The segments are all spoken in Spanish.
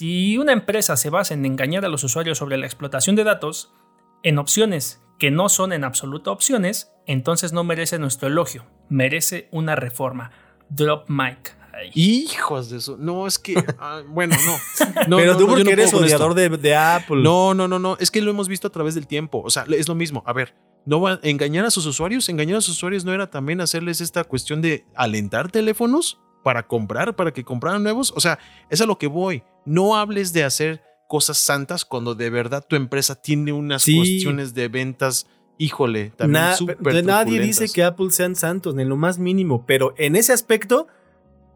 Si una empresa se basa en engañar a los usuarios sobre la explotación de datos, en opciones que no son en absoluto opciones, entonces no merece nuestro elogio, merece una reforma. Drop mic. Hijos de eso. No, es que. Ah, bueno, no. Pero tú no, porque yo no eres odiador de, de Apple. No, no, no, no. Es que lo hemos visto a través del tiempo. O sea, es lo mismo. A ver, no va a engañar a sus usuarios. Engañar a sus usuarios no era también hacerles esta cuestión de alentar teléfonos para comprar, para que compraran nuevos. O sea, es a lo que voy. No hables de hacer cosas santas cuando de verdad tu empresa tiene unas Sí. cuestiones de ventas. Híjole, también Na- súper de- nadie dice que Apple sean santos, ni en lo más mínimo, pero en ese aspecto,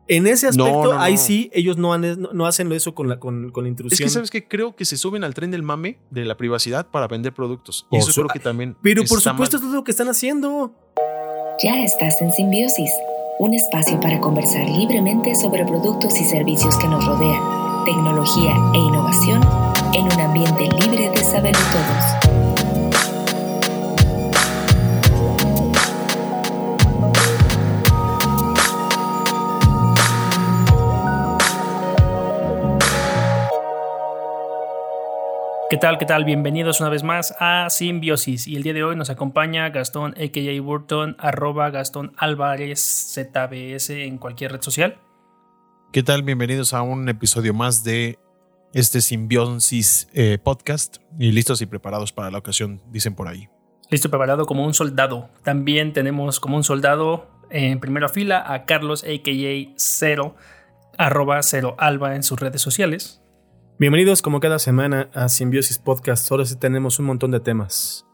en ese aspecto, No, no, ahí no. sí, ellos no, han- no, no hacen eso con la, con, con la Es intrusión. que sabes que creo que se suben al tren del mame de la privacidad para vender productos. Y eso su- creo que también. pero por supuesto, mal. es lo que están haciendo. Ya estás en Simbiosis, un espacio para conversar libremente sobre productos y servicios que nos rodean, tecnología e innovación en un ambiente libre de saber todos. ¿Qué tal? ¿Qué tal? Bienvenidos una vez más a Simbiosis. Y el día de hoy nos acompaña Gastón, a.k.a. Burton, arroba Gastón Álvarez, ZBS en cualquier red social. ¿Qué tal? Bienvenidos a un episodio más de este Simbiosis eh, Podcast. Y listos y preparados para la ocasión, dicen por ahí. Listo, preparado como un soldado. También tenemos como un soldado en primera fila a Carlos, a.k.a. Cero, arroba Cero Alba en sus redes sociales. Bienvenidos como cada semana a Simbiosis Podcast. Ahora sí tenemos un montón de temas.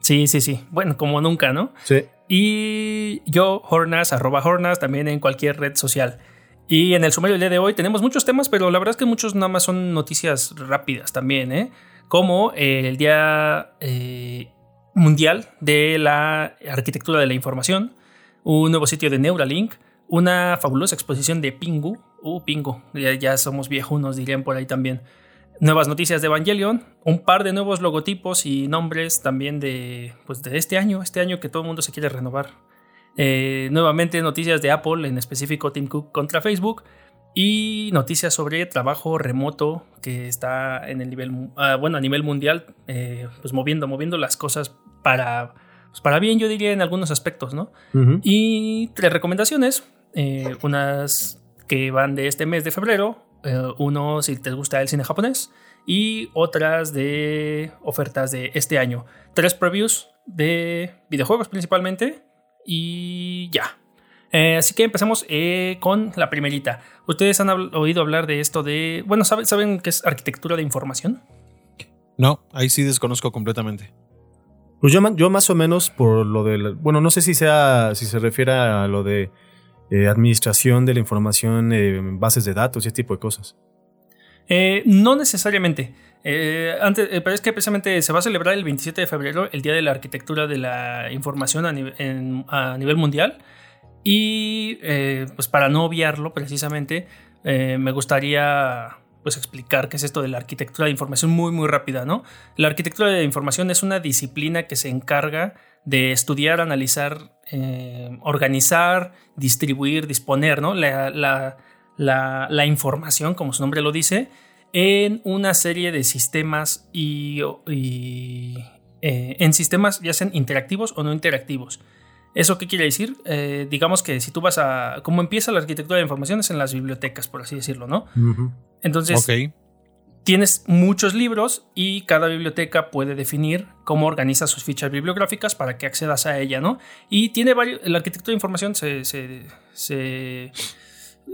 Sí, sí, sí. Bueno, como nunca, ¿no? Sí. Y yo, Hornas, arroba Hornas, también en cualquier red social. Y en el sumario del día de hoy tenemos muchos temas, pero la verdad es que muchos nada más son noticias rápidas también, ¿eh? Como eh, el Día eh, Mundial de la Arquitectura de la Información, un nuevo sitio de Neuralink, una fabulosa exposición de Pingu, uh, Pingu, ya, ya somos viejunos, dirían por ahí también. Nuevas noticias de Evangelion, un par de nuevos logotipos y nombres también de, pues de este año, este año que todo el mundo se quiere renovar. Eh, nuevamente noticias de Apple, en específico Tim Cook contra Facebook. Y noticias sobre trabajo remoto que está en el nivel, ah, bueno, a nivel mundial, eh, pues moviendo, moviendo las cosas para, pues para bien, yo diría en algunos aspectos, ¿no? Y tres recomendaciones, eh, unas que van de este mes de febrero, eh, uno si te gusta el cine japonés y otras de ofertas de este año. Tres previews de videojuegos principalmente y ya. Eh, así que empecemos eh, con la primerita. ¿Ustedes han habl- oído hablar de esto de... Bueno, ¿saben, ¿saben qué es arquitectura de información? No, ahí sí desconozco completamente. Pues yo, yo más o menos por lo del... Bueno, no sé si sea si se refiere a lo de eh, administración de la información, eh, bases de datos y ese tipo de cosas. Eh, no necesariamente. Antes, eh, pero es que precisamente se va a celebrar el 27 de febrero el Día de la Arquitectura de la Información a, nive- en- a nivel mundial. Y eh, pues para no obviarlo precisamente, me gustaría pues explicar qué es esto de la arquitectura de información muy muy rápida, ¿no? La arquitectura de información es una disciplina que se encarga de estudiar, analizar, eh, organizar, distribuir, disponer, ¿no? La, la- la- la información, como su nombre lo dice, en una serie de sistemas y, y, eh, en sistemas ya sean interactivos o no interactivos. ¿Eso qué quiere decir? Eh, digamos que si tú vas a... ¿Cómo empieza la arquitectura de información? Es en las bibliotecas, por así decirlo, ¿no? Entonces. Tienes muchos libros y cada biblioteca puede definir cómo organiza sus fichas bibliográficas para que accedas a ella, ¿no? Y tiene varios, la arquitectura de información se, se- se,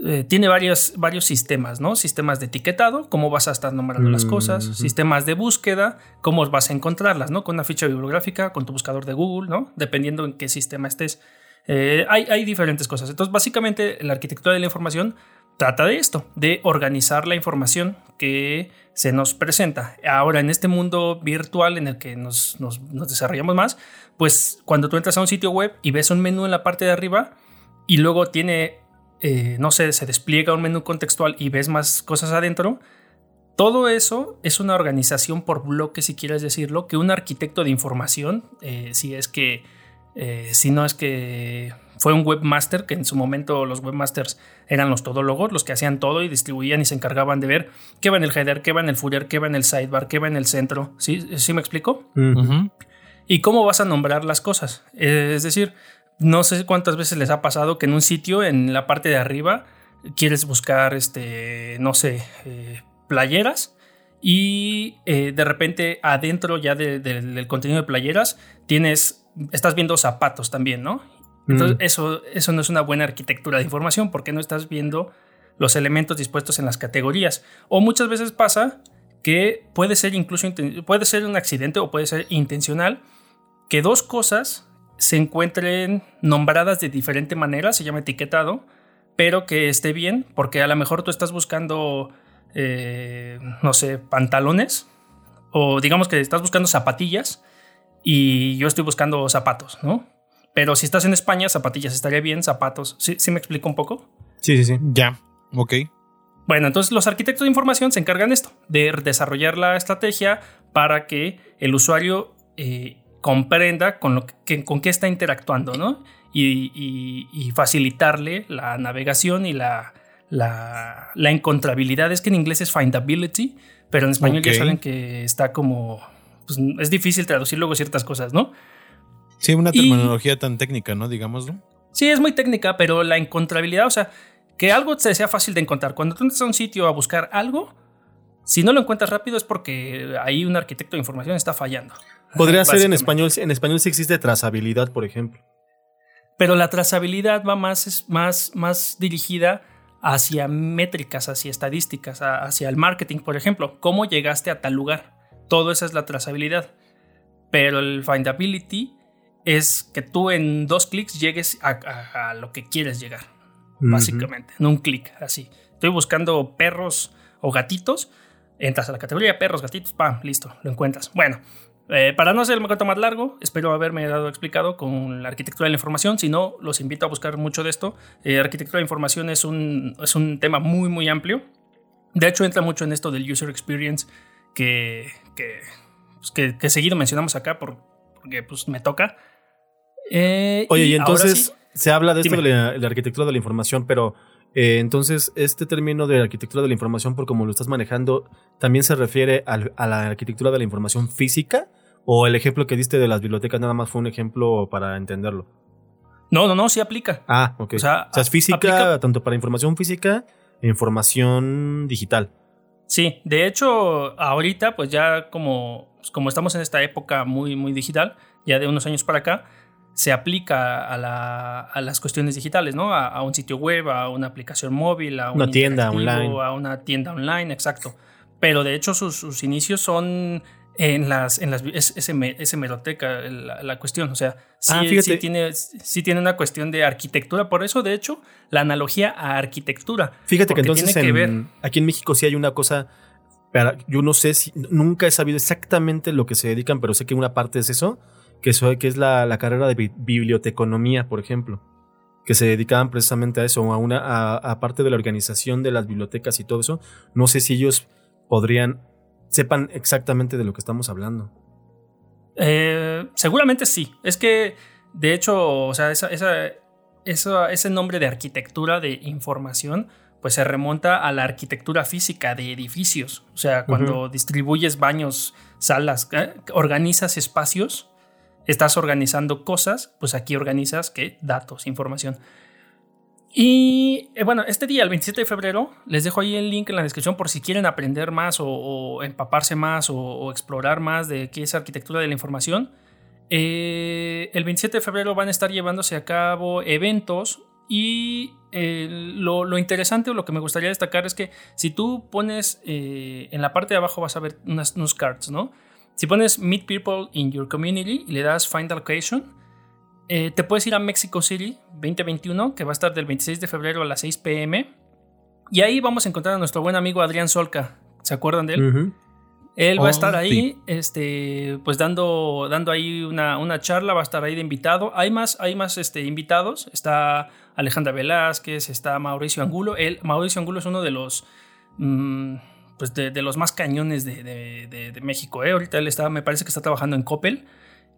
eh, tiene varios, varios sistemas, ¿no? Sistemas de etiquetado, cómo vas a estar nombrando las cosas, Ujú. sistemas de búsqueda, cómo vas a encontrarlas, ¿no? Con una ficha bibliográfica, con tu buscador de Google, ¿no? Dependiendo en qué sistema estés. Eh, hay, hay diferentes cosas. Entonces, básicamente, la arquitectura de la información trata de esto, de organizar la información que se nos presenta. Ahora, en este mundo virtual en el que nos, desarrollamos más, pues cuando tú entras a un sitio web y ves un menú en la parte de arriba y luego tiene, eh, no sé, se despliega un menú contextual y ves más cosas adentro, todo eso es una organización por bloques, si quieres decirlo, que un arquitecto de información, eh, si es que, eh, si no es que fue un webmaster, que en su momento los webmasters eran los todólogos, los que hacían todo y distribuían y se encargaban de ver qué va en el header, qué va en el footer, qué va en el sidebar, qué va en el centro. ¿Sí, ¿Sí me explico? Y cómo vas a nombrar las cosas. Es decir, no sé cuántas veces les ha pasado que en un sitio, en la parte de arriba, quieres buscar, este, no sé, eh, playeras y eh, de repente adentro ya del contenido de playeras tienes, estás viendo zapatos también, ¿no? Entonces, mm. eso, eso no es una buena arquitectura de información porque no estás viendo los elementos dispuestos en las categorías. O muchas veces pasa que puede ser incluso puede ser un accidente o puede ser intencional que dos cosas se encuentren nombradas de diferente manera, se llama etiquetado, pero que esté bien, porque a lo mejor tú estás buscando, eh, no sé, pantalones, o digamos que estás buscando zapatillas y yo estoy buscando zapatos, ¿no? Pero si estás en España, zapatillas estaría bien, zapatos. ¿Sí, ¿Sí me explico un poco? Sí, sí, sí. Ya, ok. Bueno, entonces los arquitectos de información se encargan de esto, de desarrollar la estrategia para que el usuario eh, comprenda con, lo que, con qué está interactuando, ¿no? Y, facilitarle la navegación y la, la, encontrabilidad. Es que en inglés es findability, pero en español ya saben que está como... Pues, es difícil traducir luego ciertas cosas, ¿no? Sí, una terminología tan técnica, ¿no? Digámoslo. Sí, es muy técnica, pero la encontrabilidad, o sea, que algo te sea fácil de encontrar. Cuando tú entras a un sitio a buscar algo, si no lo encuentras rápido es porque ahí un arquitecto de información está fallando. Podría ser en español, en español sí existe trazabilidad, por ejemplo. Pero la trazabilidad va más, más, más dirigida hacia métricas, hacia estadísticas, hacia el marketing, por ejemplo. ¿Cómo llegaste a tal lugar? Todo eso es la trazabilidad. Pero el findability es que tú en dos clics llegues a, lo que quieres llegar, básicamente, en un clic, así. Estoy buscando perros o gatitos, entras a la categoría perros, gatitos, pam, listo, lo encuentras. Bueno, eh, para no hacer el cuento más largo, espero haberme dado explicado con la arquitectura de la información. Si no, los invito a buscar mucho de esto. Eh, arquitectura de información es un, es un tema muy, muy amplio. De hecho, entra mucho en esto del user experience que, que, pues, que, seguido mencionamos acá porque pues, me toca. Eh, Oye, y, entonces se habla de esto de la, arquitectura de la información, pero entonces este término de arquitectura de la información, por como lo estás manejando, ¿también se refiere a la arquitectura de la información física? ¿O el ejemplo que diste de las bibliotecas nada más fue un ejemplo para entenderlo? No, no, no, sí aplica. Ah, ok. O sea, es física, tanto para información física e información digital. Sí, de hecho, ahorita, pues ya como, pues como estamos en esta época muy, muy digital, ya de unos años para acá, se aplica a, las cuestiones digitales, ¿no? A, un sitio web, a una aplicación móvil, a una tienda online. A una tienda online, exacto. Pero de hecho sus inicios son en las, en las es, es, hemeroteca la, cuestión. O sea, sí, ah, sí, tiene, sí tiene una cuestión de arquitectura. Por eso, de hecho, la analogía a arquitectura. Fíjate que entonces aquí en México sí hay una cosa. yo no sé si nunca he sabido exactamente lo que se dedican, pero sé que una parte es eso, que, que es la, la carrera de biblioteconomía, por ejemplo que se dedicaban precisamente a eso, a una, a, a, parte de la organización de las bibliotecas y todo eso. No sé si ellos podrían sepan exactamente de lo que estamos hablando. Eh, seguramente sí. Es que, de hecho, o sea, esa, ese nombre de arquitectura de información, pues se remonta a la arquitectura física de edificios. O sea, cuando distribuyes baños, salas, eh, organizas espacios, estás organizando cosas, pues aquí organizas ¿qué? datos, información. Y eh, bueno, este día, el 27 de febrero, les dejo ahí el link en la descripción por si quieren aprender más o, empaparse más o, explorar más de qué es arquitectura de la información. Eh, el 27 de febrero van a estar llevándose a cabo eventos y eh, lo, interesante o lo que me gustaría destacar es que si tú pones en la parte de abajo vas a ver unos cards, ¿no? Si pones Meet People in Your Community y le das Find Location, eh, te puedes ir a Mexico City 2021, que va a estar del 26 de febrero a las 6 pm. Y ahí vamos a encontrar a nuestro buen amigo Adrián Solca. ¿Se acuerdan de él? Él va a oh, estar ahí, este, pues dando, dando ahí una, una, charla, va a estar ahí de invitado. Hay más, hay más este, invitados. Está Alejandra Velázquez, está Mauricio Angulo. Él, Mauricio Angulo es uno de los, mm, pues de, los más cañones de, México. ¿eh? Ahorita él está, me parece que está trabajando en Coppel.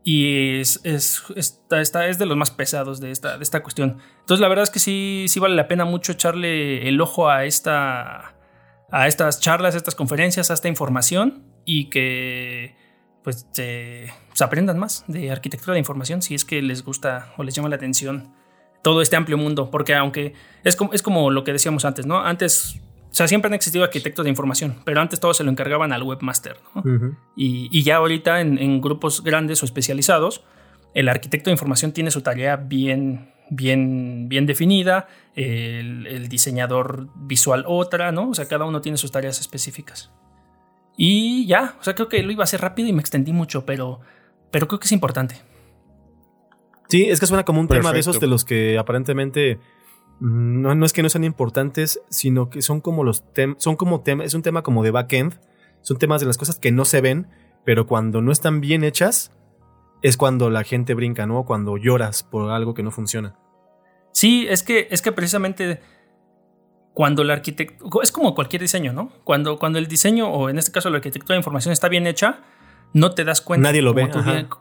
Y es, es, es de los más pesados de esta, de esta cuestión. Entonces la verdad es que sí, sí vale la pena mucho echarle el ojo a, esta, a estas charlas, a estas conferencias, a esta información y que pues se, aprendan más de arquitectura de información si es que les gusta o les llama la atención todo este amplio mundo, porque aunque es como, es como lo que decíamos antes, ¿no? Antes o sea, siempre han existido arquitectos de información, pero antes todo se lo encargaban al webmaster. y, ya ahorita en, grupos grandes o especializados, el arquitecto de información tiene su tarea bien, bien, bien definida, el, diseñador visual otra, ¿no? O sea, cada uno tiene sus tareas específicas. Y ya, o sea, creo que lo iba a hacer rápido y me extendí mucho, pero, pero creo que es importante. Sí, es que suena como un tema de esos de los que aparentemente no, no es que no sean importantes, sino que son como los temas, son como temas, es un tema como de backend, son temas de las cosas que no se ven, pero cuando no están bien hechas, es cuando la gente brinca, ¿no? Cuando lloras por algo que no funciona. Sí, es que, es que precisamente cuando el arquitecto, es como cualquier diseño, ¿no? Cuando, cuando el diseño, o en este caso la arquitectura de información está bien hecha, no te das cuenta. Nadie lo ve.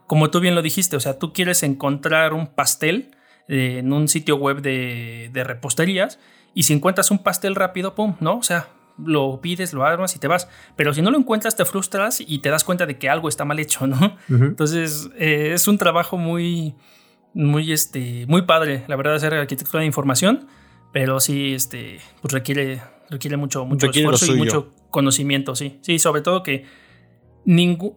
como tú bien lo dijiste, o sea, tú quieres encontrar un pastel en un sitio web de, reposterías y si encuentras un pastel rápido, pum, ¿no? O sea, lo pides, lo armas y te vas. Pero si no lo encuentras, te frustras y te das cuenta de que algo está mal hecho, ¿no? Entonces, eh, es un trabajo muy, muy, este, muy padre, la verdad, hacer arquitectura de información, pero sí, este, pues requiere, requiere mucho, mucho esfuerzo y mucho conocimiento, sí. Sí, sobre todo que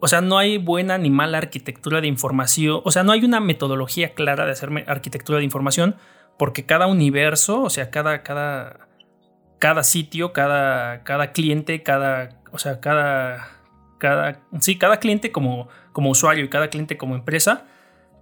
o sea, no hay buena ni mala arquitectura de información, o sea, no hay una metodología clara de hacer arquitectura de información, porque cada universo, o sea, cada, cada, cada sitio, cada, cada cliente, cada, o sea, cada, cada, sí, cada cliente como, como usuario y cada cliente como empresa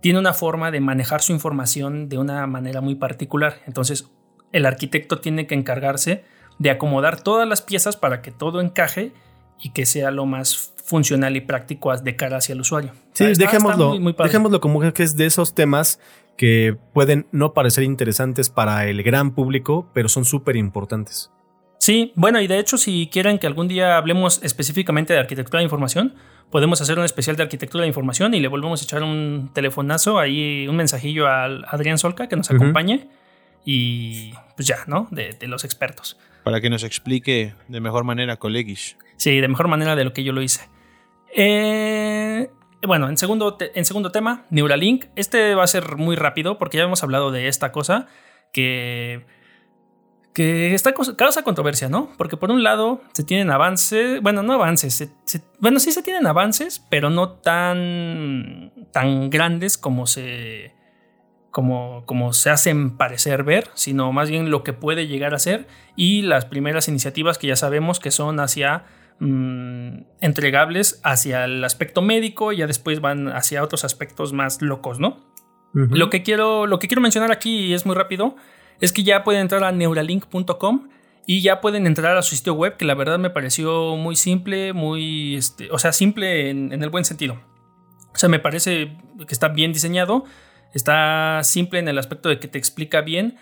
tiene una forma de manejar su información de una manera muy particular. Entonces, el arquitecto tiene que encargarse de acomodar todas las piezas para que todo encaje y que sea lo más funcional y práctico de cara hacia el usuario. Sí, dejémoslo, dejémoslo como que es de esos temas que pueden no parecer interesantes para el gran público, pero son súper importantes. Sí, bueno, y de hecho, si quieren que algún día hablemos específicamente de arquitectura de información, podemos hacer un especial de arquitectura de información y le volvemos a echar un telefonazo, ahí un mensajillo a Adrián Solca que nos acompañe y pues ya, ¿no? De, de los expertos. Para que nos explique de mejor manera, colegis. Sí, de mejor manera de lo que yo lo hice. Eh, bueno, en segundo, en segundo tema, Neuralink. Este va a ser muy rápido porque ya hemos hablado de esta cosa que, que está, causa controversia, ¿no? Porque por un lado se tienen avances, bueno, no avances, bueno, sí se tienen avances, pero no tan, tan grandes como se, como, como se hacen parecer ver, sino más bien lo que puede llegar a ser y las primeras iniciativas que ya sabemos que son hacia Mm, entregables hacia el aspecto médico y ya después van hacia otros aspectos más locos, ¿no? lo, que quiero, lo que quiero mencionar aquí, y es muy rápido, es que ya pueden entrar a neuralink.com y ya pueden entrar a su sitio web, que la verdad me pareció muy simple, muy, este, o sea, simple en, el buen sentido. O sea, me parece que está bien diseñado, está simple en el aspecto de que te explica bien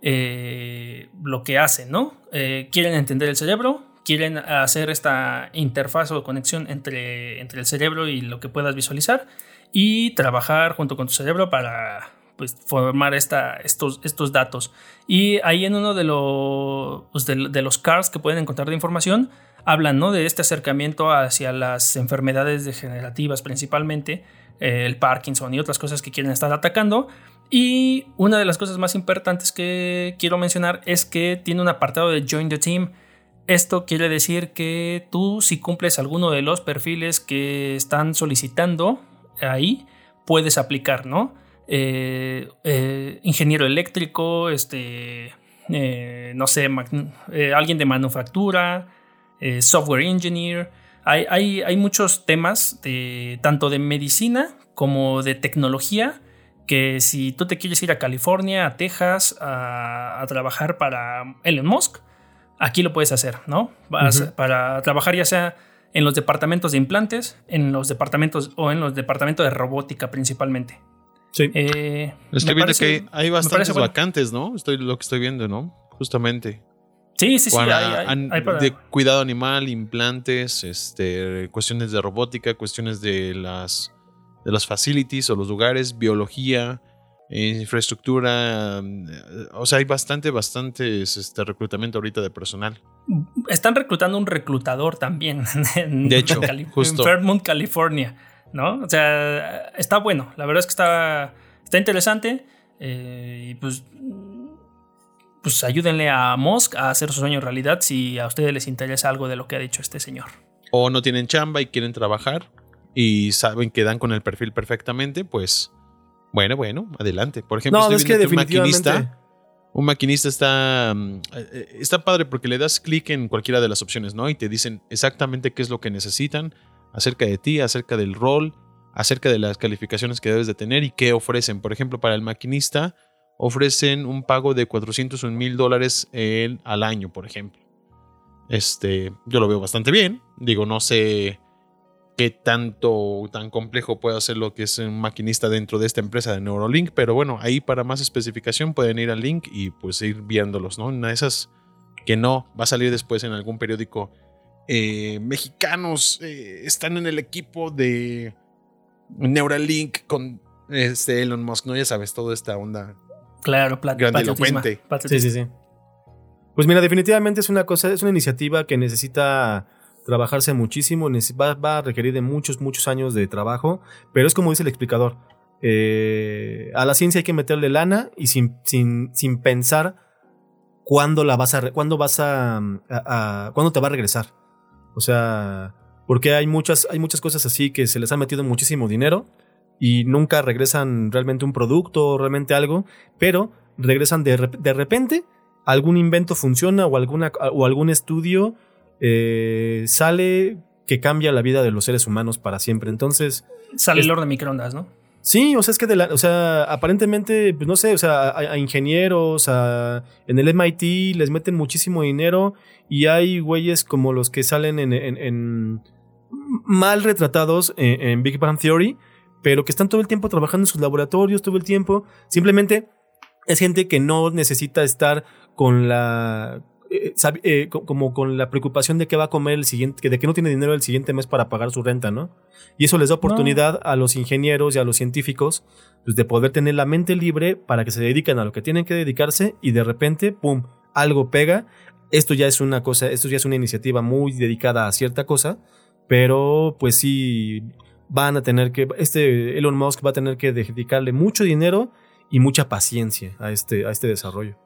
eh, lo que hace, ¿no? Eh, quieren entender el cerebro, quieren hacer esta interfaz o conexión entre, entre el cerebro y lo que puedas visualizar y trabajar junto con tu cerebro para pues, formar esta, estos, estos datos. Y ahí en uno de, los pues, de, los cards que pueden encontrar de información, hablan ¿no? de este acercamiento hacia las enfermedades degenerativas principalmente, eh, el Parkinson y otras cosas que quieren estar atacando. Y una de las cosas más importantes que quiero mencionar es que tiene un apartado de Join the Team esto quiere decir que tú si cumples alguno de los perfiles que están solicitando ahí, puedes aplicar, ¿no? Eh, eh, ingeniero eléctrico, este, eh, no sé, alguien de manufactura, software engineer. Hay, hay, muchos temas de, tanto de medicina como de tecnología que si tú te quieres ir a California, a Texas, a trabajar para Elon Musk, aquí lo puedes hacer, ¿no? Para trabajar ya sea en los departamentos de implantes, en los departamentos o en los departamentos de robótica principalmente. Sí. Eh, estoy viendo que hay bastantes vacantes, ¿no? Estoy lo que estoy viendo, ¿no? Justamente. Sí, sí, sí. De cuidado animal, implantes, este, cuestiones de robótica, cuestiones de las de los facilities o los lugares, biología, infraestructura. mm, O sea, hay bastante, bastante este reclutamiento ahorita de personal. Están reclutando un reclutador también. En, De hecho, Cali- justo. En Fairmont, California. ¿No? O sea, está bueno. La verdad es que está, está interesante. eh, y pues. Pues ayúdenle a Musk a hacer su sueño realidad si a ustedes les interesa algo de lo que ha dicho este señor. O no tienen chamba y quieren trabajar y saben que dan con el perfil perfectamente, pues. Bueno, bueno, adelante. Por ejemplo, No, estoy es que viendo un maquinista. Un maquinista está, mm, eh, eh, está padre porque le das clic en cualquiera de las opciones, ¿no? Y te dicen exactamente qué es lo que necesitan acerca de ti, acerca del rol, acerca de las calificaciones que debes de tener y qué ofrecen. Por ejemplo, para el maquinista ofrecen un pago de 401 mil dólares en- al año, por ejemplo. Este, yo lo veo bastante bien. Digo, no sé qué tanto tan complejo puede hacer lo que es un maquinista dentro de esta empresa de Neurolink, pero bueno, ahí para más especificación pueden ir al link y pues ir viéndolos, ¿no? Una de esas que no va a salir después en algún periódico. eh, mexicanos eh, están en el equipo de Neuralink con este Elon Musk, ¿no? Ya sabes, toda esta onda. Claro, Grandilocuente. Sí, sí, sí. Pues mira, definitivamente es una cosa, es una iniciativa que necesita trabajarse muchísimo, va, a requerir de muchos, muchos años de trabajo, pero es como dice el explicador. eh, a la ciencia hay que meterle lana y sin, sin, sin pensar cuándo la vas a, cuándo vas a, cuándo te va a regresar. O sea, porque hay muchas, hay muchas cosas así que se les ha metido muchísimo dinero y nunca regresan realmente un producto, realmente algo, pero regresan de, de repente, algún invento funciona o, alguna, o algún estudio eh, sale que cambia la vida de los seres humanos para siempre. Entonces, Sale Es- el horno de microondas, ¿no? Sí, o sea, es que de la, o sea, aparentemente, pues no sé, o sea, a, a ingenieros, a, en el MIT les meten muchísimo dinero y hay güeyes como los que salen en, en- en- mal retratados en, en Big Bang Theory, pero que están todo el tiempo trabajando en sus laboratorios, todo el tiempo. Simplemente es gente que no necesita estar con la eh, eh, co- como con la preocupación de qué va a comer el siguiente, de que no tiene dinero el siguiente mes para pagar su renta, ¿no? Y eso les da oportunidad a los ingenieros y a los científicos pues, de poder tener la mente libre para que se dediquen a lo que tienen que dedicarse y de repente, ¡pum!, algo pega. Esto ya es una cosa, esto ya es una iniciativa muy dedicada a cierta cosa, pero pues sí van a tener que, este Elon Musk va a tener que dedicarle mucho dinero y mucha paciencia a este, a este desarrollo.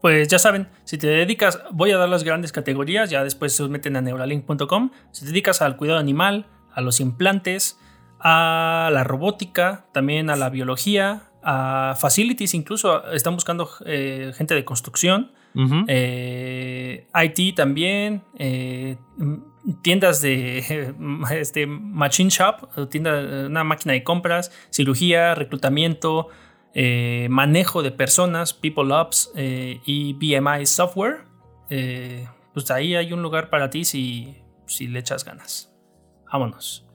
Pues ya saben, si te dedicas, voy a dar las grandes categorías, ya después se meten a neuralink.com. Si te dedicas al cuidado animal, a los implantes, a la robótica, también a la biología, a facilities, incluso están buscando eh, gente de construcción, eh, IT también, eh, tiendas de este, machine shop, tienda, una máquina de compras, cirugía, reclutamiento, eh, manejo de personas, People Ops eh, y BMI Software. Eh, pues ahí hay un lugar para ti si, si le echas ganas. Vámonos.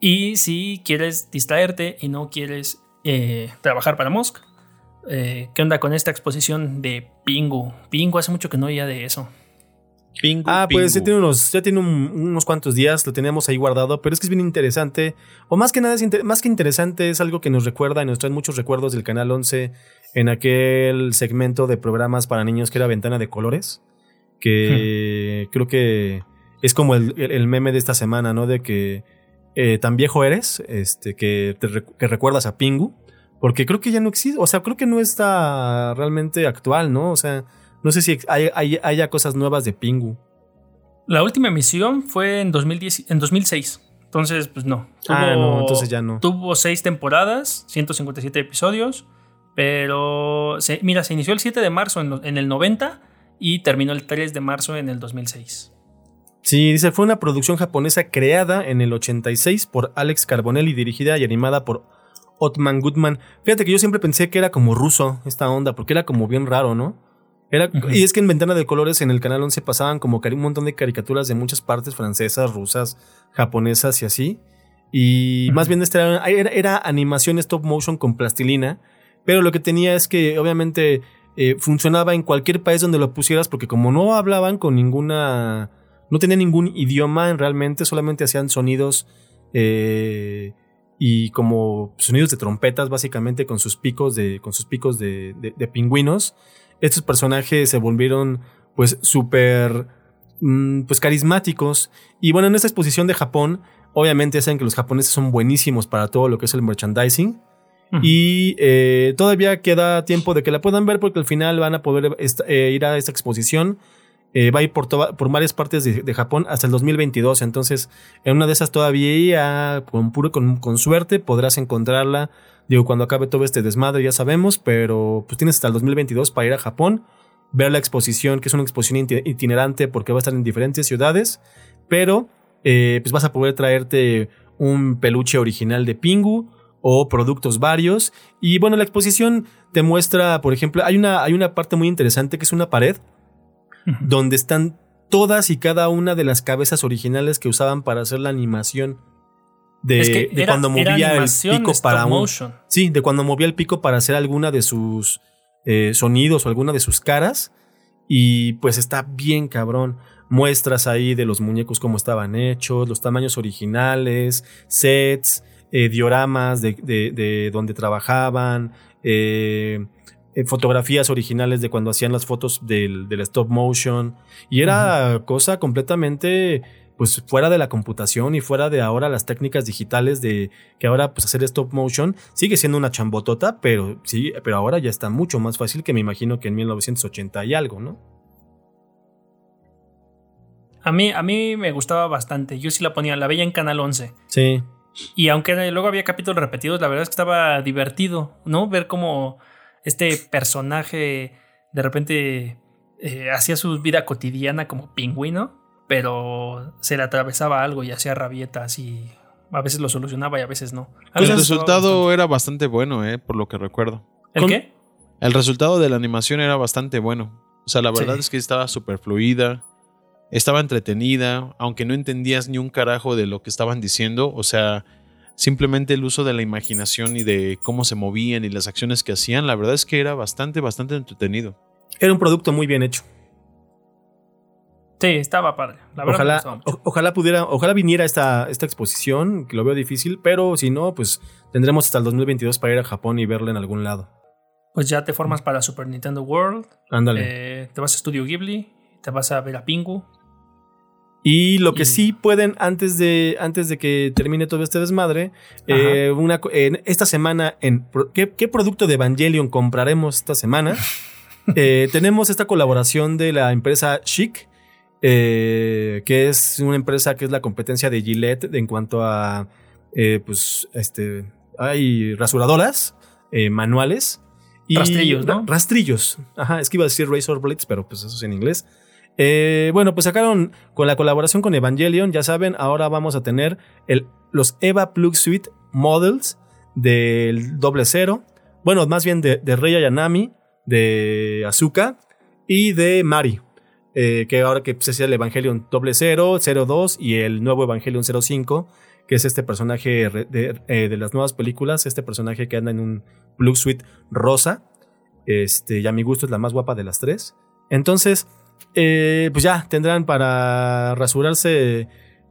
Y si quieres distraerte y no quieres trabajar para Musk, ¿qué onda con esta exposición de Pingu? Pingu hace mucho que no oía de eso. Pingu, Ah, pues ya tiene, unos, ya tiene un- unos cuantos días, lo teníamos ahí guardado, pero es que es bien interesante. O más que nada, es inter- más que interesante, es algo que nos recuerda y nos trae muchos recuerdos del Canal 11 en aquel segmento de programas para niños que era Ventana de Colores. Que creo que es como el, el- el meme de esta semana, ¿no? De que eh, tan viejo eres, este, que, te que recuerdas a Pingu. Porque creo que ya no existe, o sea, creo que no está realmente actual, ¿no? O sea, no sé si hay, hay- haya cosas nuevas de Pingu. La última emisión fue en, 2010, en 2006. Entonces, pues no. Ah, no, entonces ya no. Tuvo seis temporadas, 157 episodios. Pero, se- mira, se inició el 7 de marzo en el 90 y terminó el 3 de marzo en el 2006. Sí, dice, fue una producción japonesa creada en el 86 por Alex Carbonelli, dirigida y animada por Otman Goodman. Fíjate que yo siempre pensé que era como ruso esta onda, porque era como bien raro, ¿no? Era. Y es que en Ventana de Colores en el canal 11 pasaban como un montón de caricaturas de muchas partes, francesas, rusas, japonesas y así. Y más bien este era, era, era animación stop motion con plastilina, pero lo que tenía es que obviamente eh, funcionaba en cualquier país donde lo pusieras, porque como no hablaban con ninguna no tenían ningún idioma realmente, solamente hacían sonidos eh, y como sonidos de trompetas, básicamente con sus picos de, con sus picos de, de pingüinos. Estos personajes se volvieron pues súper mm, pues carismáticos. Y bueno, en esta exposición de Japón, obviamente saben que los japoneses son buenísimos para todo lo que es el merchandising. Y eh, todavía queda tiempo de que la puedan ver porque al final van a poder eh, ir a esta exposición. Eh, va a ir por, por varias partes de, Japón hasta el 2022. Entonces, en una de esas todavía, con, puro, con, suerte, podrás encontrarla. Digo, cuando acabe todo este desmadre, ya sabemos, pero pues tienes hasta el 2022 para ir a Japón, ver la exposición, que es una exposición itinerante porque va a estar en diferentes ciudades, pero pues vas a poder traerte un peluche original de Pingu o productos varios. Y bueno, la exposición te muestra, por ejemplo, hay una, hay una parte muy interesante que es una pared donde están todas y cada una de las cabezas originales que usaban para hacer la animación. De, cuando movía el pico para un, Sí, de cuando movía el pico para hacer alguna de sus eh, sonidos o alguna de sus caras. Y pues está bien cabrón. Muestras ahí de los muñecos cómo estaban hechos, los tamaños originales, sets, eh, dioramas de, de, donde trabajaban, eh, fotografías originales de cuando hacían las fotos del, stop motion. Y era cosa completamente pues fuera de la computación y fuera de ahora las técnicas digitales de que ahora pues hacer stop motion sigue siendo una chambotota, pero sí, pero ahora ya está mucho más fácil que me imagino que en 1980 y algo, ¿no? A mí, a mí me gustaba bastante. Yo sí la ponía, la veía en Canal 11. Sí. Y aunque luego había capítulos repetidos, la verdad es que estaba divertido, ¿no? Ver cómo este personaje de repente eh, hacía su vida cotidiana como pingüino, pero se le atravesaba algo y hacía rabietas y a veces lo solucionaba y a veces no. el resultado era bastante bueno, ¿eh? Por lo que recuerdo. ¿El qué? El resultado de la animación era bastante bueno. O sea, la verdad es que estaba súper fluida estaba entretenida, aunque no entendías ni un carajo de lo que estaban diciendo, o sea, simplemente el uso de la imaginación y de cómo se movían y las acciones que hacían, la verdad es que era bastante, bastante entretenido. Era un producto muy bien hecho. Sí, estaba padre. ojalá, ojalá pudiera, ojalá viniera esta, esta exposición, que lo veo difícil, pero si no, pues tendremos hasta el 2022 para ir a Japón y verla en algún lado. Pues ya te formas para Super Nintendo World. Ándale. Eh, te vas a Studio Ghibli, te vas a ver a Pingu. Y lo que sí pueden, antes de, antes de que termine todo este desmadre, eh, una, en esta semana, en ¿qué, producto de Evangelion compraremos esta semana? Eh, tenemos esta colaboración de la empresa Chic, eh, que es una empresa que es la competencia de Gillette en cuanto a, pues, este, hay rasuradoras manuales. Y rastrillos, ¿no? Rastrillos. Ajá, es que iba a decir Razor Blades, pero pues eso es en inglés. Eh, bueno, pues sacaron con la colaboración con Evangelion, ya saben, ahora vamos a tener el, los Eva Plug Suite Models del doble cero. Bueno, más bien de, de Rei Ayanami, de Azuka y de Mari. Eh, que ahora que pues, es el Evangelion doble cero, 02 y el nuevo Evangelion 05, que es este personaje de, eh, de, las nuevas películas, este personaje que anda en un Plug Suite rosa. Este, y a mi gusto es la más guapa de las tres. Entonces, eh, pues ya tendrán para rasurarse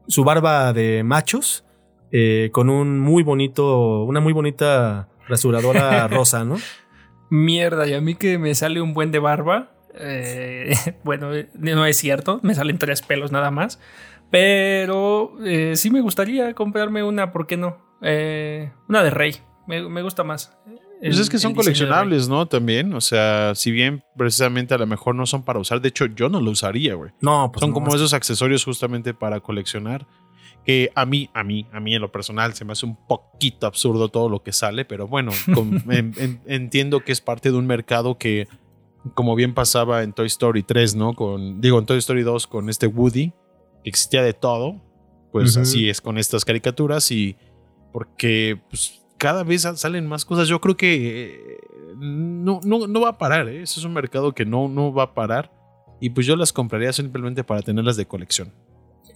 su barba de machos eh, con un muy bonito, una muy bonita rasuradora rosa, ¿no? Mierda, y a mí que me sale un buen de barba. Eh, bueno, no es cierto, me salen tres pelos nada más. Pero sí me gustaría comprarme una, ¿por qué no? una de Rey, me gusta más. Pues es que son coleccionables, ¿no? También. O sea, si bien precisamente a lo mejor no son para usar, de hecho yo no lo usaría, güey. No, pues Son como esos accesorios justamente para coleccionar. Que a mí, a mí, a mí en lo personal se me hace un poquito absurdo todo lo que sale, pero bueno, entiendo que es parte de un mercado que, como bien pasaba en Toy Story 3, ¿no? Con, digo, en Toy Story 2 con este Woody, que existía de todo, pues así es con estas caricaturas y porque pues, cada vez salen más cosas. Yo creo que eh, no, no, no, va a parar. ¿eh? Eso es un mercado que no, no va a parar. Y pues yo las compraría simplemente para tenerlas de colección.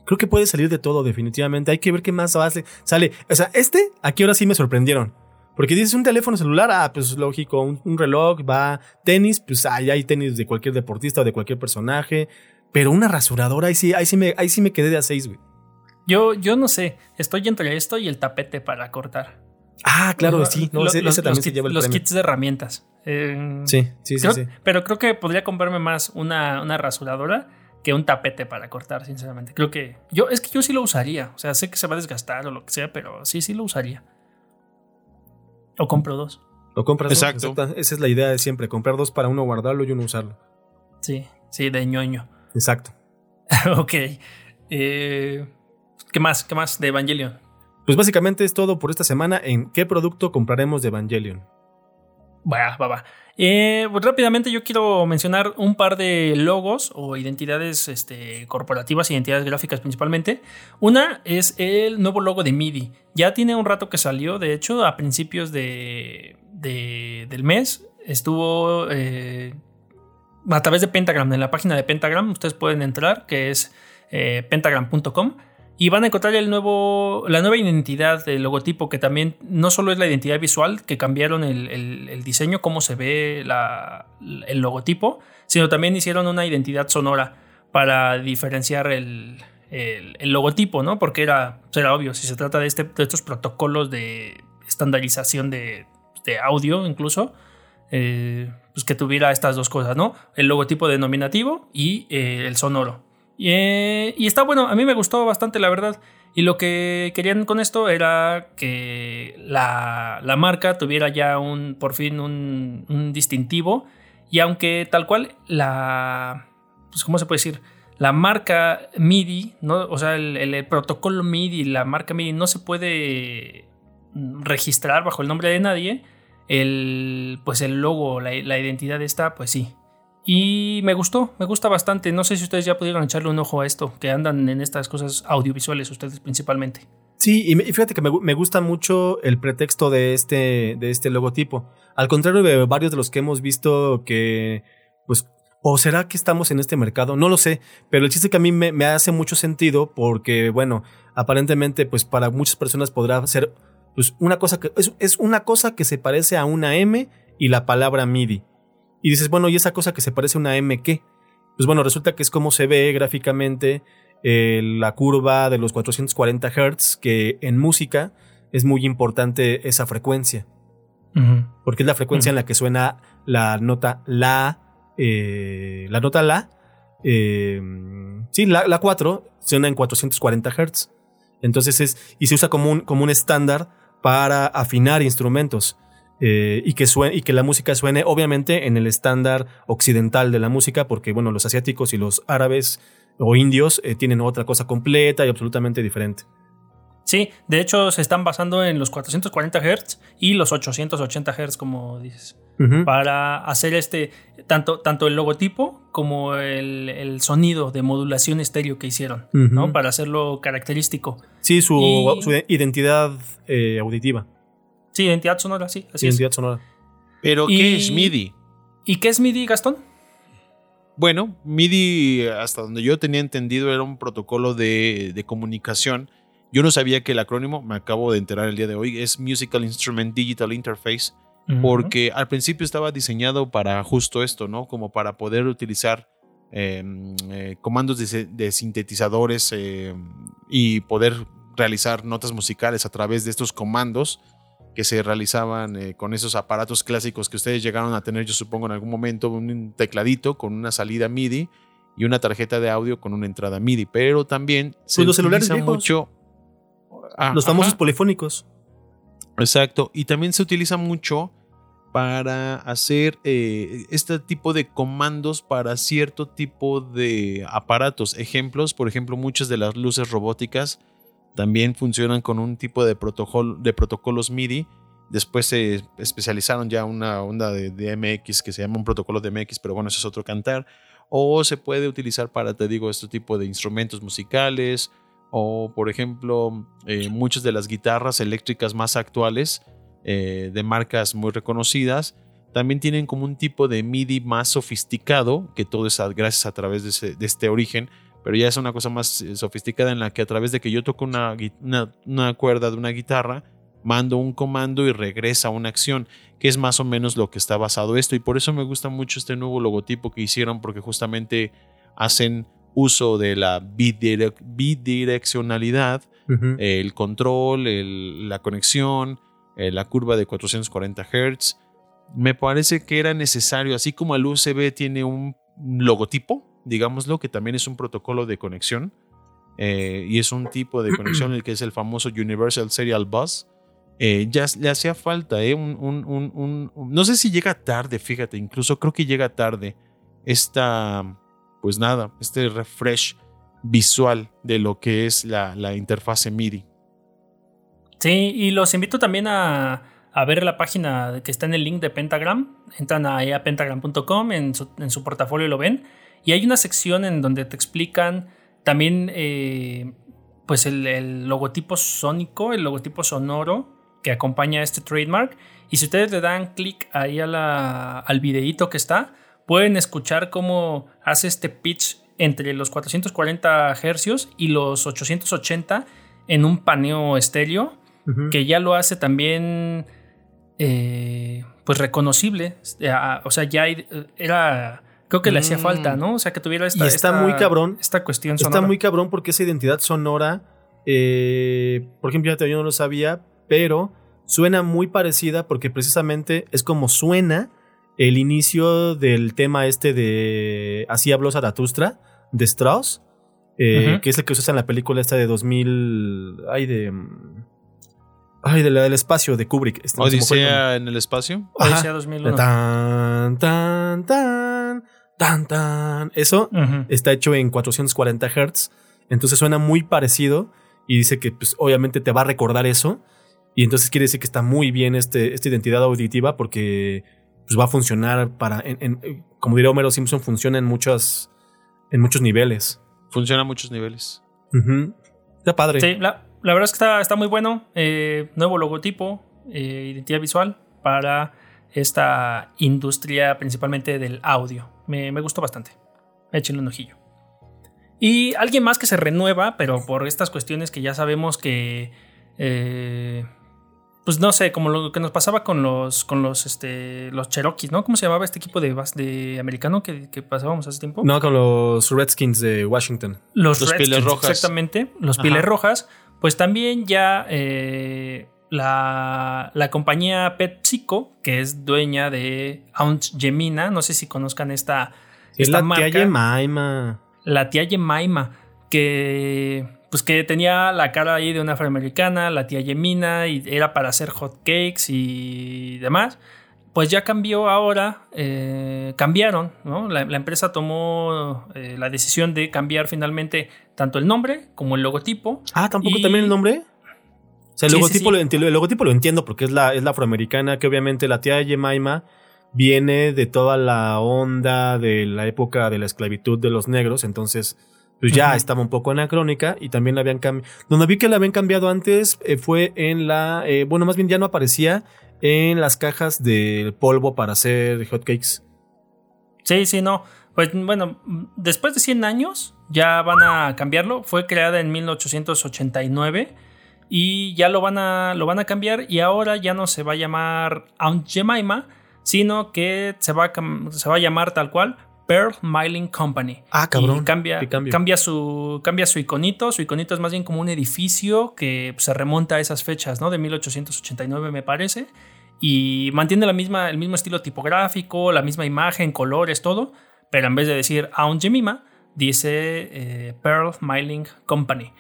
Creo que puede salir de todo, definitivamente. Hay que ver qué más sale. O sea, este, aquí ahora sí me sorprendieron. Porque dices un teléfono celular, ah, pues lógico, un, reloj, va, tenis, pues ahí hay tenis de cualquier deportista o de cualquier personaje. Pero una rasuradora, ahí sí, ahí sí me, ahí sí me quedé de a seis, güey. Yo, yo no sé, estoy entre esto y el tapete para cortar. Ah, claro, sí. No, ese, también los se lleva el los premio. kits de herramientas. Eh, Sí, sí, sí, sí. Pero creo que podría comprarme más una, una rasuradora que un tapete para cortar, sinceramente. Creo que yo es que yo sí lo usaría. O sea, sé que se va a desgastar o lo que sea, pero sí, sí lo usaría. O compro dos. Lo compras. Exacto. Exacta- Esa es la idea de siempre. Comprar dos para uno guardarlo y uno usarlo. Sí, sí, de ñoño. Exacto. ok. Eh, ¿Qué más? ¿Qué más de Evangelion? Pues básicamente es todo por esta semana en qué producto compraremos de Evangelion. Va, va, va. Eh, pues rápidamente yo quiero mencionar un par de logos o identidades este, corporativas, identidades gráficas principalmente. Una es el nuevo logo de MIDI. Ya tiene un rato que salió, de hecho, a principios de, de- del mes. Estuvo eh, a través de Pentagram, en la página de Pentagram, ustedes pueden entrar, que es eh, pentagram.com. Y van a encontrar el nuevo, la nueva identidad del logotipo, que también no solo es la identidad visual, que cambiaron el, diseño, cómo se ve el logotipo, sino también hicieron una identidad sonora para diferenciar el, logotipo, ¿no? Porque era, será obvio, si se trata de, este, de estos protocolos de estandarización de, de audio incluso, eh, pues que tuviera estas dos cosas, ¿no? El logotipo denominativo y eh, el sonoro. Y, eh, y está bueno, a mí me gustó bastante, la verdad. Y lo que querían con esto era que la, marca tuviera ya un, por fin, un, distintivo. Y aunque tal cual la, pues, ¿cómo se puede decir? La marca MIDI, ¿no? o sea, el, protocolo MIDI, la marca MIDI no se puede registrar bajo el nombre de nadie. El, pues el logo, la identidad está, pues sí. Y me gustó, me gusta bastante. No sé si ustedes ya pudieron echarle un ojo a esto, que andan en estas cosas audiovisuales ustedes principalmente. Sí, y, fíjate que me, me gusta mucho el pretexto de este, de este logotipo. Al contrario de varios de los que hemos visto que, pues, o será que estamos en este mercado, no lo sé, pero el chiste que a mí me, hace mucho sentido porque, bueno, aparentemente, pues para muchas personas podrá ser, pues, una cosa que, es una cosa que se parece a una M y la palabra MIDI. Y dices, bueno, ¿y esa cosa que se parece a una M qué? Pues bueno, resulta que es como se ve gráficamente eh, la curva de los 440 Hz, que en música es muy importante esa frecuencia, porque es la frecuencia en la que suena la nota La, eh, la nota La, eh, sí, la, la 4 suena en 440 Hz. Entonces es, y se usa como un, como un estándar para afinar instrumentos. Eh, y, que suene, y que la música suene obviamente en el estándar occidental de la música, porque bueno, los asiáticos y los árabes o indios eh, tienen otra cosa completa y absolutamente diferente. Sí, de hecho se están basando en los 440 Hz y los 880 Hz, como dices, para hacer este, tanto, tanto el logotipo como el, el sonido de modulación estéreo que hicieron. ¿no? Para hacerlo característico. Sí, su, Y- su identidad eh, auditiva, Sí, identidad sonora, sí, así identidad sonora. Pero, Y- ¿qué es MIDI? es. ¿Y qué es MIDI, Gastón? Bueno, MIDI, hasta donde yo tenía entendido, era un protocolo de, de comunicación. Yo no sabía que el acrónimo, me acabo de enterar el día de hoy, es Musical Instrument Digital Interface, porque al principio estaba diseñado para justo esto, ¿no? Como para poder utilizar eh, eh, comandos de, sintetizadores eh, y poder realizar notas musicales a través de estos comandos que se realizaban eh, con esos aparatos clásicos que ustedes llegaron a tener, yo supongo, en algún momento, un tecladito con una salida MIDI y una tarjeta de audio con una entrada MIDI, pero también se Pues los celulares viejos. mucho... Ah, Los famosos ajá. polifónicos. Exacto. Y también se utiliza mucho para hacer eh, este tipo de comandos para cierto tipo de aparatos. Ejemplos, por ejemplo, muchas de las luces robóticas también funcionan con un tipo de, protocolo, de protocolos MIDI. Después se especializaron ya una onda de, de MX que se llama un protocolo de MX, pero bueno, eso es otro cantar. O se puede utilizar para, te digo, este tipo de instrumentos musicales. O, por ejemplo, eh, muchas de las guitarras eléctricas más actuales eh, de marcas muy reconocidas también tienen como un tipo de MIDI más sofisticado, que todo es gracias a través de este origen, pero ya es una cosa más eh, sofisticada en la que a través de que yo toco una, una, una cuerda de una guitarra, mando un comando y regresa una acción, que es más o menos lo que está basado esto. Y por eso me gusta mucho este nuevo logotipo que hicieron, porque justamente hacen uso de la bidirec- bidireccionalidad el control, el- la conexión eh, la curva de 440 Hz. Me parece que era necesario, así como el USB tiene un logotipo, digámoslo, que también es un protocolo de conexión eh, y es un tipo de conexión el que es el famoso Universal Serial Bus. Eh, ya le hacía falta, un, no sé si llega tarde, fíjate, incluso creo que llega tarde esta, pues nada, este refresh visual de lo que es la, la interfase MIDI. Sí, y los invito también a, a, ver la página que está en el link de Pentagram. Entran ahí a pentagram.com, en su, en su portafolio lo ven. Y hay una sección en donde te explican también eh, pues el, logotipo sónico, el logotipo sonoro que acompaña a este trademark. Y si ustedes le dan clic ahí a la, al videíto que está, pueden escuchar cómo hace este pitch entre los 440 Hz y los 880 en un paneo estéreo, que ya lo hace también eh, pues reconocible. O sea, ya era... Creo que le hacía falta, mm. ¿no? O sea, que tuviera esta... Y está muy cabrón. Esta cuestión sonora. Está muy cabrón porque esa identidad sonora, eh, por ejemplo, yo no lo sabía, pero suena muy parecida porque precisamente es como suena el inicio del tema este de Así habló Zaratustra de Strauss, eh, que es el que usa en la película esta de 2000. Ay, de. Ay, de la del espacio de Kubrick. Este, Odisea en el espacio. Odisea 2001. Tan, tan, tan, tan, tan. Eso está hecho en 440 Hz. Entonces suena muy parecido. Y dice que, pues, obviamente te va a recordar eso. Y entonces quiere decir que está muy bien este, esta identidad auditiva porque pues, va a funcionar para. En, como diría Homero Simpson, funciona en muchas en muchos niveles. Funciona a muchos niveles. Está padre. Sí, la, verdad es que está, está muy bueno. Eh, nuevo logotipo, eh, identidad visual para esta industria principalmente del audio. Me, gustó bastante. Échenle un ojillo. Y alguien más que se renueva, pero por estas cuestiones que ya sabemos que eh, pues no sé, como lo que nos pasaba con los, con los, este, los Cherokees, ¿no? ¿Cómo se llamaba este equipo de, de americano que, pasábamos hace tiempo? No, con los Redskins de Washington. Los, Redskins, rojas. Exactamente, los piles rojas. Pues también ya eh, la, la, compañía PepsiCo, que es dueña de Aunt Jemina, no sé si conozcan esta, es la tía Jemima. La tía Jemima, que pues que tenía la cara ahí de una afroamericana, la tía Yemina, y era para hacer hot cakes y demás. Pues ya cambió ahora, eh, cambiaron, ¿no? La, empresa tomó eh, la decisión de cambiar finalmente tanto el nombre como el logotipo. Ah, tampoco también el nombre. O sea, el, logotipo, Lo, entiendo, el logotipo lo entiendo porque es la, es la afroamericana, que obviamente la tía Yemaima viene de toda la onda de la época de la esclavitud de los negros, entonces pues ya estaba un poco anacrónica y también la habían cambiado. Donde vi que la habían cambiado antes eh, fue en la, eh, bueno, más bien ya no aparecía en las cajas de polvo para hacer hotcakes. Sí, sí, no. Pues bueno, después de 100 años ya van a cambiarlo. Fue creada en 1889 y ya lo van a, lo van a cambiar y ahora ya no se va a llamar Aunt Jemima, sino que se va se va a llamar tal cual Pearl Miling Company. Ah, cabrón. Y cambia, cambia, su, cambia su iconito. Su iconito es más bien como un edificio que se remonta a esas fechas, ¿no? De 1889, me parece. Y mantiene la misma, el mismo estilo tipográfico, la misma imagen, colores, todo. Pero en vez de decir Aun Jemima, dice eh, Pearl Miling Company.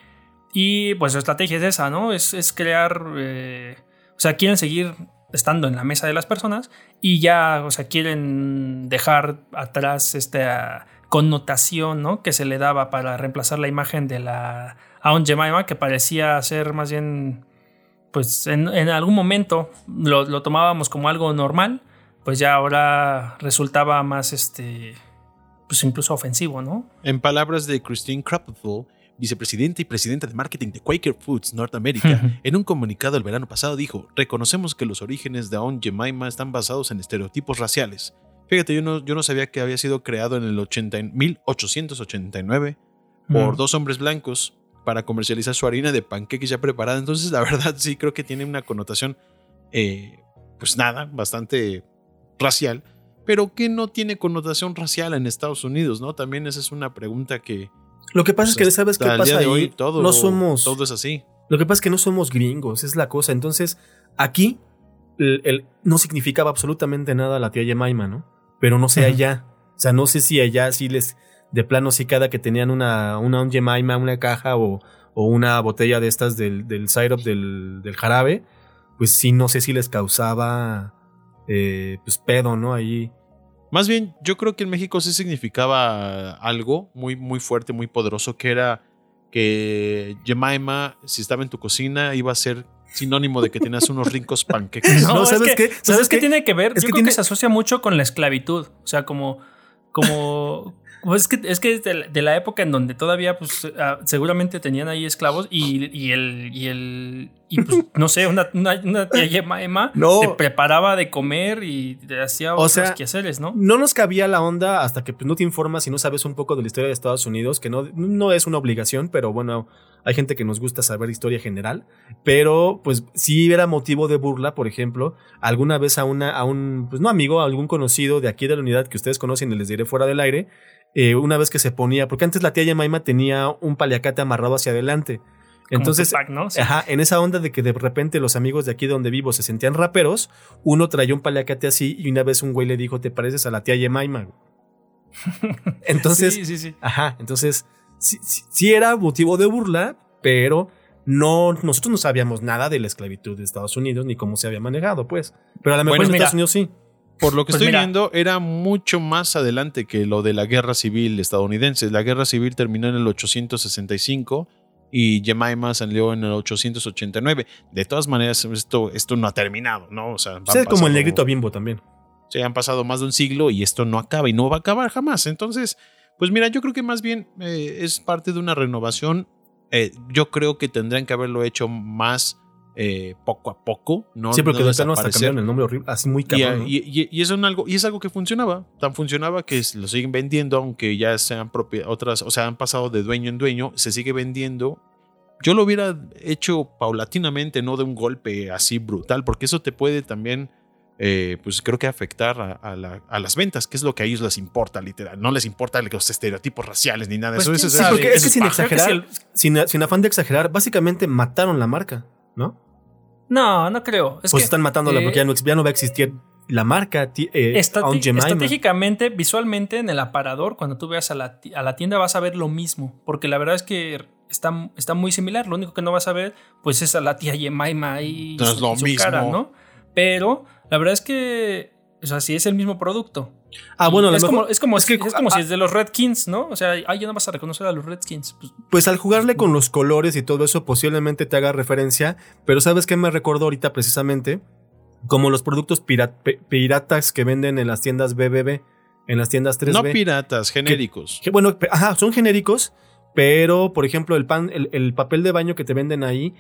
Y pues su estrategia es esa, ¿no? Es, crear. Eh, o sea, quieren seguir estando en la mesa de las personas y ya, o sea, quieren dejar atrás esta connotación, ¿no? Que se le daba para reemplazar la imagen de la Aon Jemima, que parecía ser más bien, pues en, algún momento lo, tomábamos como algo normal, pues ya ahora resultaba más, este, pues incluso ofensivo, ¿no? En palabras de Christine Krappel, vicepresidenta y presidenta de marketing de Quaker Foods Norteamérica, en un comunicado el verano pasado dijo, reconocemos que los orígenes de Aunt Jemima están basados en estereotipos raciales. Fíjate, yo no, yo no sabía que había sido creado en el 1889 por dos hombres blancos para comercializar su harina de panqueques ya preparada. Entonces, la verdad sí creo que tiene una connotación, eh, pues nada, bastante racial, pero que no tiene connotación racial en Estados Unidos, ¿no? También esa es una pregunta que, lo que pasa es que, ¿sabes qué pasa ahí? todo, no somos. Todo es así. Lo que pasa es que no somos gringos, es la cosa. Entonces, aquí el, no significaba absolutamente nada la tía Yemaima, ¿no? Pero no sé allá. O sea, no sé si allá sí les, de plano, si cada que tenían una, una Yemaima, una caja o, o, una botella de estas del, del syrup del, del jarabe, pues sí, no sé si les causaba, eh, pues pedo, ¿no? Ahí. Más bien, yo creo que en México sí significaba algo muy, muy fuerte, muy poderoso, que era que Jemima, si estaba en tu cocina, iba a ser sinónimo de que tenías unos ricos panqueques. No, ¿sabes qué? ¿Sabes qué tiene que ver? Yo creo que se asocia mucho con la esclavitud. O sea, como, como, pues es que es, que de, la época en donde todavía, pues, ah, seguramente tenían ahí esclavos y, y el, y el, y pues, no sé, una, una, tía Emma no. te preparaba de comer y te hacía o sea, quehaceres, ¿no? No nos cabía la onda hasta que pues, no te informas y no sabes un poco de la historia de Estados Unidos, que no, no es una obligación, pero bueno, hay gente que nos gusta saber historia general, pero pues sí era motivo de burla, por ejemplo, alguna vez a una, a un, pues no amigo, a algún conocido de aquí de la unidad que ustedes conocen y les diré fuera del aire, eh, una vez que se ponía, porque antes la tía Yemaima tenía un paliacate amarrado hacia adelante. Entonces, ajá, en esa onda de que de repente los amigos de aquí donde vivo se sentían raperos, uno traía un paliacate así y una vez un güey le dijo, te pareces a la tía Yemaima. Entonces, sí, sí, sí. Ajá, entonces, sí, era motivo de burla, pero no, nosotros no sabíamos nada de la esclavitud de Estados Unidos ni cómo se había manejado, pues. Pero a lo mejor en Estados Unidos sí. Por lo que pues estoy viendo, era mucho más adelante que lo de la guerra civil estadounidense. La guerra civil terminó en el 865 y Jemima salió en el 889. De todas maneras, esto, esto no ha terminado, ¿no? O sea, sí, como el negrito bimbo también. Se han pasado más de un siglo y esto no acaba y no va a acabar jamás. Entonces, pues mira, yo creo que más bien eh, es parte de una renovación. Eh, yo creo que tendrían que haberlo hecho más eh, poco a poco, ¿no? Sí, porque no hasta cambiaron el nombre horrible, así muy cabrón. Y, y, es algo, y es algo que funcionaba, tan funcionaba que lo siguen vendiendo, aunque ya sean propias otras, o sea, han pasado de dueño en dueño, se sigue vendiendo. Yo lo hubiera hecho paulatinamente, no de un golpe así brutal, porque eso te puede también, eh, pues creo que afectar a, las ventas, que es lo que a ellos les importa, literal. No les importa los estereotipos raciales ni nada de pues eso. Sí, porque es, que sin exagerar, sin afán de exagerar, básicamente mataron la marca, ¿no? No, no creo. pues están matándola porque ya no, ya no, va a existir la marca eh, Estratégicamente, visualmente, en el aparador, cuando tú veas a la, a la, tienda, vas a ver lo mismo. Porque la verdad es que está, está muy similar. Lo único que no vas a ver, pues es a la tía Yemaima y no es lo mismo. cara, ¿no? Pero la verdad es que, o sea, sí es el mismo producto. Ah, bueno, es, como, es como, es, como si es de los Redskins, ¿no? O sea, ay, ya no vas a reconocer a los Redskins. Pues, pues, al jugarle con los colores y todo eso, posiblemente te haga referencia, pero ¿sabes qué me recuerdo ahorita precisamente? Como los productos piratas que venden en las tiendas BBB, en las tiendas 3B. No piratas, genéricos. Que, bueno, ajá, son genéricos, pero por ejemplo, el, pan, el, papel de baño que te venden ahí,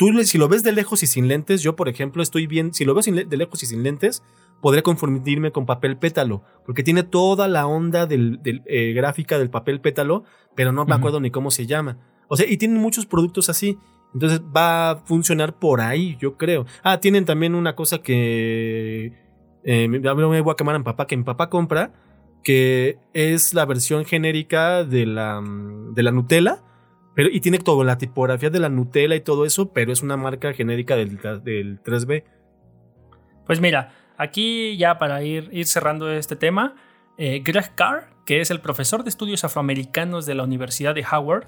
tú si lo ves de lejos y sin lentes, yo por ejemplo estoy bien, si lo veo de lejos y sin lentes, podría confundirme con papel pétalo, porque tiene toda la onda del, eh, gráfica del papel pétalo, pero no me acuerdo ni cómo se llama. O sea, y tienen muchos productos así. Entonces va a funcionar por ahí, yo creo. Ah, tienen también una cosa que eh, me voy a quemar a papá, que mi papá compra, que es la versión genérica de la, mm, de la Nutella. Y tiene toda la tipografía de la Nutella y todo eso, pero es una marca genérica del, del 3B. Pues mira, Aquí ya para ir, ir cerrando este tema, eh, Greg Carr, que es el profesor de estudios afroamericanos de la Universidad de Howard,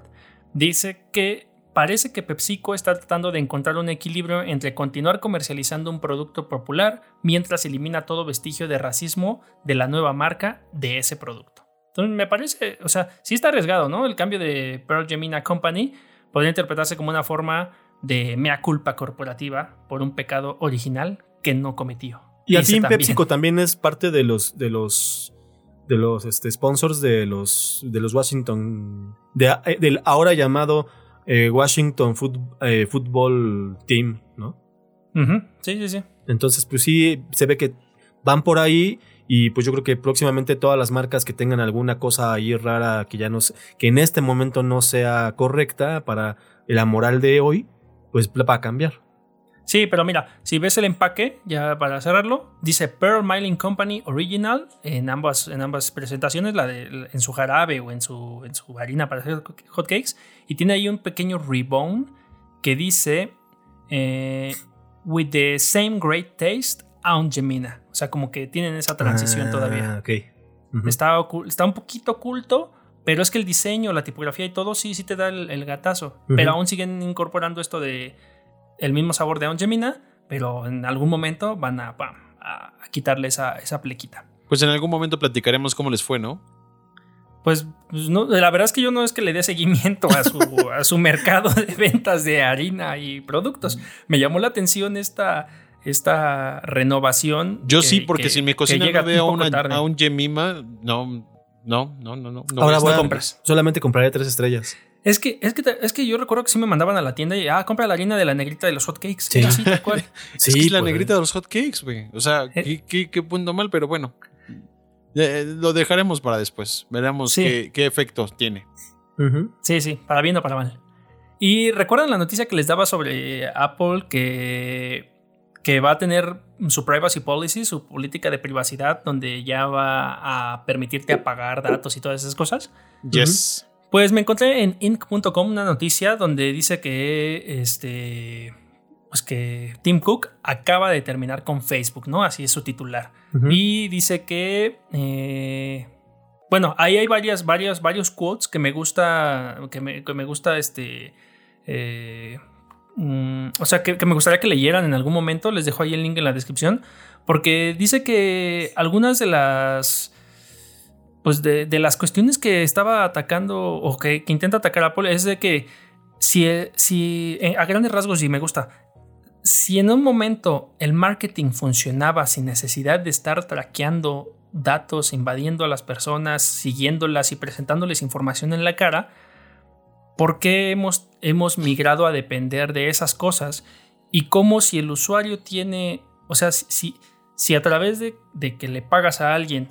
dice que parece que PepsiCo está tratando de encontrar un equilibrio entre continuar comercializando un producto popular mientras elimina todo vestigio de racismo de la nueva marca de ese producto. Entonces me parece, o sea, sí está arriesgado, ¿no? El cambio de Pearl Gemina Company podría interpretarse como una forma de mea culpa corporativa por un pecado original que no cometió. Y al fin PepsiCo también es parte de los de los de los este, sponsors de los de los Washington eh, del ahora llamado eh, Washington eh, Football Team, ¿no? Sí, sí, sí. Entonces, pues sí, se ve que van por ahí y pues yo creo que próximamente todas las marcas que tengan alguna cosa ahí rara que ya no que en este momento no sea correcta para la moral de hoy, pues va a cambiar. Sí, pero mira, si ves el empaque, ya para cerrarlo, dice Pearl Miling Company Original en ambas, en ambas presentaciones, la de, en su jarabe o en su, en su harina para hacer hotcakes, y tiene ahí un pequeño ribbon que dice eh, with the same great taste Aunt Jemina. O sea, como que tienen esa transición Ah, todavía. ok. Está, está un poquito oculto, pero es que el diseño, la tipografía y todo sí, sí te da el, el gatazo. Pero aún siguen incorporando esto de el mismo sabor de Aunt Jemina, pero en algún momento van a, pam, a, a quitarle esa, esa plequita. Pues en algún momento platicaremos cómo les fue, ¿no? Pues, pues no, la verdad es que yo no es que le dé seguimiento a su, a su mercado de ventas de harina y productos. Me llamó la atención esta, esta renovación. Yo que- sí, porque que- si que cocina llega no veo un una- a un Jemima, no, no, no, no, no. Ahora voy voy a compras. solamente compraré tres estrellas. Es que, es, que, es que yo recuerdo que sí me mandaban a la tienda y, ah, compra la harina de la negrita de los hotcakes. Sí. Así, tal cual. es que es la pues, negrita de los hotcakes, güey. O sea, Eh. qué, qué, qué punto mal, pero bueno. Eh, lo dejaremos para después. Veremos Sí. qué, qué efectos tiene. Sí, sí, para bien o para mal. Y recuerdan la noticia que les daba sobre Apple que, que va a tener su privacy policy, su política de privacidad, donde ya va a permitirte apagar datos y todas esas cosas. Yes. Pues me encontré en inc.com una noticia donde dice que este pues que Tim Cook acaba de terminar con Facebook, ¿no? Así es su titular. Y dice que. eh, bueno, ahí hay varias, varias, varios quotes que me gusta. Que me, que me gusta este. eh, mm, o sea, que, me gustaría que leyeran en algún momento. Les dejo ahí el link en la descripción. Porque dice que algunas de las. Pues de, de las cuestiones que estaba atacando o que, que intenta atacar Apple es de que si, si eh, a grandes rasgos y me gusta, si en un momento el marketing funcionaba sin necesidad de estar traqueando datos, invadiendo a las personas, siguiéndolas y presentándoles información en la cara, ¿por qué hemos, hemos migrado a depender de esas cosas? Y cómo si el usuario tiene, o sea, si, si, a través de, de que le pagas a alguien,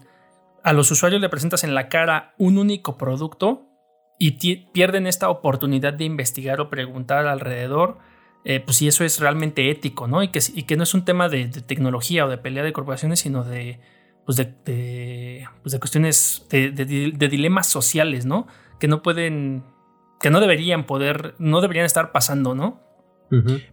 a los usuarios le presentas en la cara un único producto y pierden esta oportunidad de investigar o preguntar alrededor, eh, pues si eso es realmente ético, ¿no? Y que, y que no es un tema de, tecnología o de pelea de corporaciones, sino de, pues de, pues de cuestiones, de dilemas sociales, ¿no? Que no pueden, que no deberían poder, no deberían estar pasando, ¿no?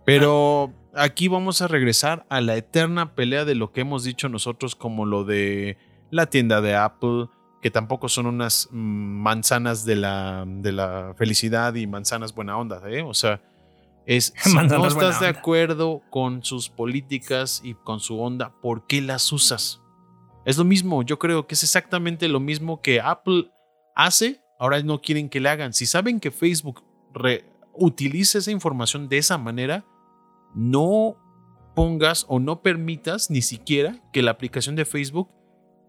Pero aquí vamos a regresar a la eterna pelea de lo que hemos dicho nosotros como lo de la tienda de Apple, que tampoco son unas manzanas de la, de la felicidad y manzanas buena onda, ¿eh? O sea, es si no estás de onda. acuerdo con sus políticas y con su onda, ¿por qué las usas? Es lo mismo, yo creo que es exactamente lo mismo que Apple hace, ahora no quieren que le hagan. Si saben que Facebook utiliza esa información de esa manera, no pongas o no permitas ni siquiera que la aplicación de Facebook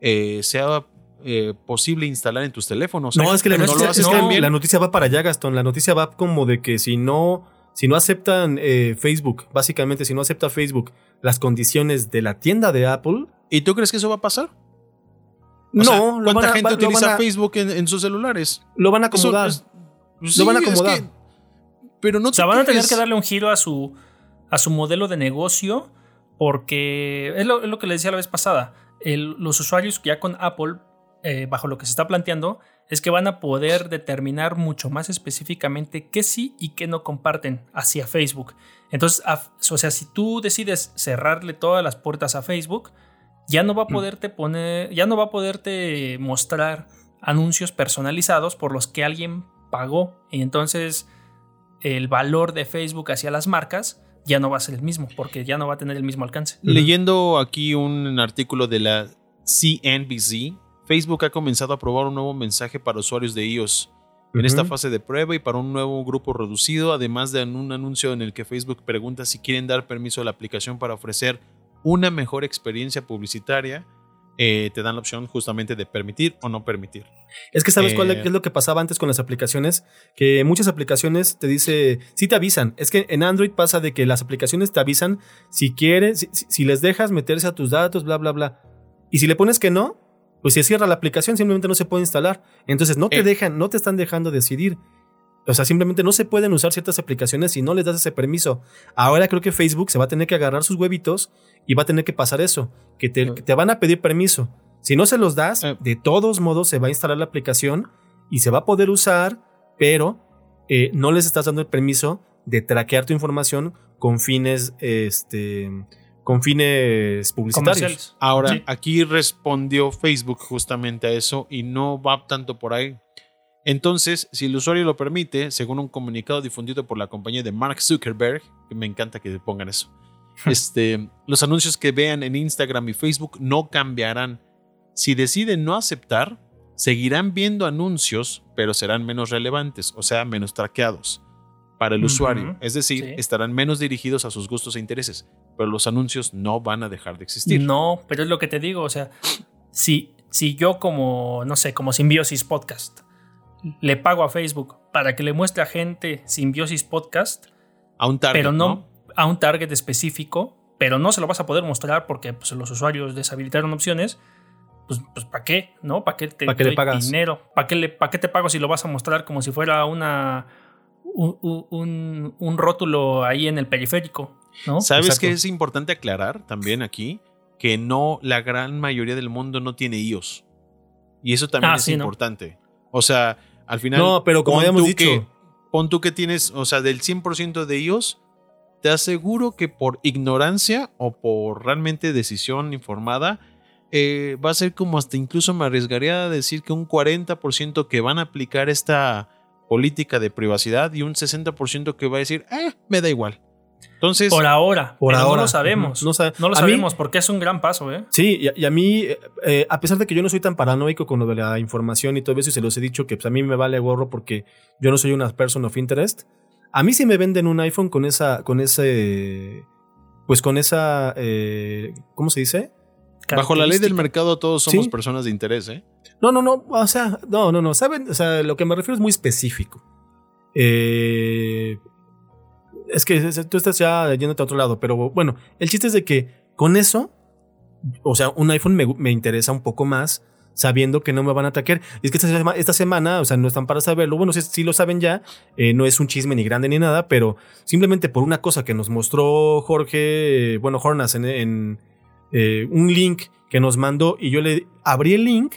eh, sea eh, posible instalar en tus teléfonos. No, es que, la, no noticia, lo haces la noticia va para allá, Gastón. La noticia va como de que si no, si no aceptan eh, Facebook, básicamente, si no acepta Facebook las condiciones de la tienda de Apple, ¿Y tú crees que eso va a pasar? O no, sea, lo ¿Cuánta van a- gente va- lo utiliza van a- Facebook en, en sus celulares? Lo van a acomodar. es- pues Lo van a es acomodar. que- pero no O sea, te van a tener que darle un giro a su, a su modelo de negocio porque es lo, es lo que les decía la vez pasada. El- los usuarios ya con Apple, eh, bajo lo que se está planteando, es que van a poder determinar mucho más específicamente qué sí y qué no comparten hacia Facebook. Entonces, a- o sea, si tú decides cerrarle todas las puertas a Facebook, ya no va a poderte poner, ya no va a poderte mostrar anuncios personalizados por los que alguien pagó. Y entonces el valor de Facebook hacia las marcas ya no va a ser el mismo, porque ya no va a tener el mismo alcance. Leyendo aquí un artículo de la CNBC, Facebook ha comenzado a probar un nuevo mensaje para usuarios de iOS en esta fase de prueba y para un nuevo grupo reducido, además de un anuncio en el que Facebook pregunta si quieren dar permiso a la aplicación para ofrecer una mejor experiencia publicitaria. eh, te dan la opción justamente de permitir o no permitir. Es que sabes cuál Eh, qué es lo que pasaba antes con las aplicaciones, que muchas aplicaciones te dice, sí te avisan. Es que en Android pasa de que las aplicaciones te avisan si quieres, si les dejas meterse a tus datos, bla, bla, bla. Y si le pones que no, pues se cierra la aplicación, simplemente no se puede instalar. Entonces no te Eh. dejan, no te están dejando decidir. O sea, simplemente no se pueden usar ciertas aplicaciones si no les das ese permiso. Ahora creo que Facebook se va a tener que agarrar sus huevitos y va a tener que pasar eso, que te, que te van a pedir permiso. Si no se los das, de todos modos se va a instalar la aplicación y se va a poder usar, pero eh, no les estás dando el permiso de traquear tu información con fines, este, con fines publicitarios. Ahora, Sí. aquí respondió Facebook justamente a eso y no va tanto por ahí. Entonces, si el usuario lo permite, según un comunicado difundido por la compañía de Mark Zuckerberg, que me encanta que pongan eso, este, los anuncios que vean en Instagram y Facebook no cambiarán. Si deciden no aceptar, seguirán viendo anuncios, pero serán menos relevantes, o sea, menos traqueados para el usuario. Es decir, Sí. estarán menos dirigidos a sus gustos e intereses, pero los anuncios no van a dejar de existir. No, pero es lo que te digo, o sea, si, si yo como, no sé, como Simbiosis Podcast, le pago a Facebook para que le muestre a gente Simbiosis Podcast, A un target, pero no, ¿no? a un target específico, pero no se lo vas a poder mostrar porque pues, los usuarios deshabilitaron opciones, pues, pues ¿para qué? ¿No? ¿Para qué te ¿Pa' qué le pagas? dinero? ¿Para qué, le, ¿Para qué te pago si lo vas a mostrar como si fuera una un, un- un rótulo ahí en el periférico? ¿no? ¿Sabes Exacto. qué es importante aclarar también aquí? Que no, la gran mayoría del mundo no tiene iOS. Y eso también Ah, es sí, ¿no? importante. O sea, al final. No, pero como habíamos dicho. que- pon tú que tienes, o sea, del 100% de iOS, te aseguro que por ignorancia o por realmente decisión informada, eh, va a ser como hasta incluso me arriesgaría a decir que un 40% que van a aplicar esta política de privacidad y un 60% que va a decir, eh, me da igual. Entonces, Por ahora, Por ahora. no lo sabemos. No sabe- No lo A mí- sabemos porque es un gran paso, ¿eh? Sí, y, y a mí, eh, eh, a pesar de que yo no soy tan paranoico con lo de la información y todo eso, y se los he dicho que pues, a mí me vale gorro porque yo no soy una person of interest, a mí sí me venden un iPhone con esa, con ese, pues con esa, eh, ¿cómo se dice? bajo la ley del mercado todos somos Sí. personas de interés, ¿eh? No, no, no, o sea, no, no, no, ¿saben? O sea, lo que me refiero es muy específico. Eh, es que tú estás ya yéndote a otro lado, pero bueno, el chiste es de que con eso, o sea, un iPhone me, me interesa un poco más sabiendo que no me van a atacar. Y es que esta, sema- esta semana, o sea, no están para saberlo, bueno, si, si lo saben ya, eh, no es un chisme ni grande ni nada, pero simplemente por una cosa que nos mostró Jorge, eh, bueno, Hornas en, en, eh, un link que nos mandó y yo le abrí el link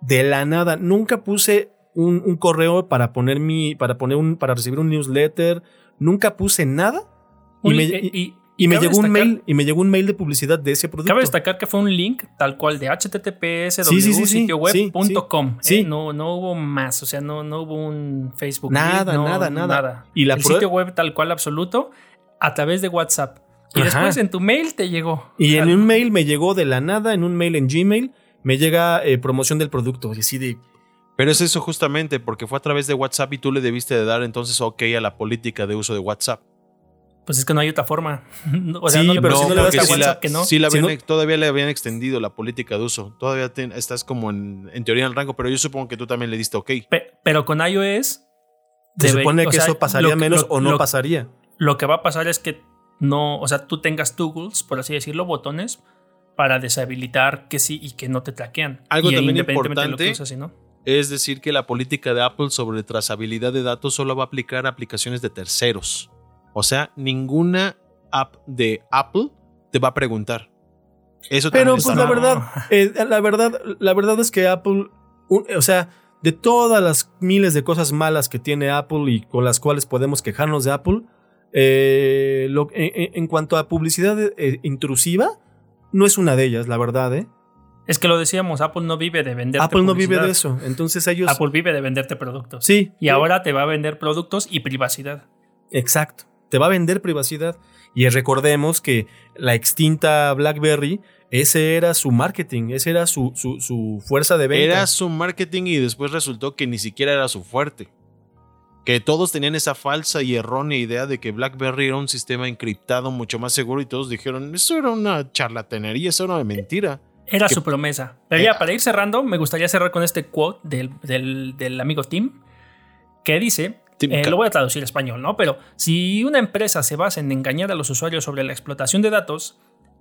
de la nada. Nunca puse un, un correo para poner mi, para poner un, para recibir un newsletter. Nunca puse nada. Y me, y- y- y- y me cabe llegó un mail, y me llegó un mail de publicidad de ese producto. Cabe destacar que fue un link tal cual de https Sí, sí. ¿eh? No, no hubo más, o sea, no, no hubo un Facebook. Nada, link, no, nada, nada. Y la El sitio web tal cual absoluto a través de WhatsApp. Y Ajá. después en tu mail te llegó. Y en un mail me llegó de la nada, en un mail en Gmail, me llega eh, promoción del producto. Y así de, Pero es eso justamente, porque fue a través de WhatsApp y tú le debiste de dar entonces ok a la política de uso de WhatsApp. Pues es que no hay otra forma. o sea, Sí, no le pero puedes si no le a das a sí WhatsApp la, que no. sí la Si habían- no- todavía le habían extendido la política de uso. Todavía ten- estás como en, en teoría en el rango, pero yo supongo que tú también le diste ok. Pe- pero con iOS. se debe- supone o que sea, eso pasaría lo menos lo- o no lo- pasaría. Lo que va a pasar es que no, o sea, tú tengas toggles, por así decirlo, botones para deshabilitar que sí y que no te traquean. Algo Y también independientemente de lo que importante- y no. Es decir, que la política de Apple sobre trazabilidad de datos solo va a aplicar a aplicaciones de terceros. O sea, ninguna app de Apple te va a preguntar. Eso Pero pues está la verdad, eh, la verdad, la verdad es que Apple, un- o sea, de todas las miles de cosas malas que tiene Apple y con las cuales podemos quejarnos de Apple, eh, lo- en, en- en cuanto a publicidad eh, intrusiva, no es una de ellas, la verdad, ¿eh? Es que lo decíamos, Apple no vive de vender. Apple no vive de eso, entonces ellos... Apple vive de venderte productos. sí. Y ahora te va a vender productos y privacidad. Exacto. Te va a vender privacidad. Y recordemos que la extinta BlackBerry, ese era su marketing, ese era su, su, su fuerza de venta. Era su marketing y después resultó que ni siquiera era su fuerte. Que todos tenían esa falsa y errónea idea de que BlackBerry era un sistema encriptado mucho más seguro y todos dijeron, eso era una charlatanería, eso era una mentira. Era Que- su promesa. Pero Eh, ya, para ir cerrando, me gustaría cerrar con este quote del, del- del amigo Tim, que dice, eh, lo voy a traducir a español, ¿no? Pero si una empresa se basa en engañar a los usuarios sobre la explotación de datos,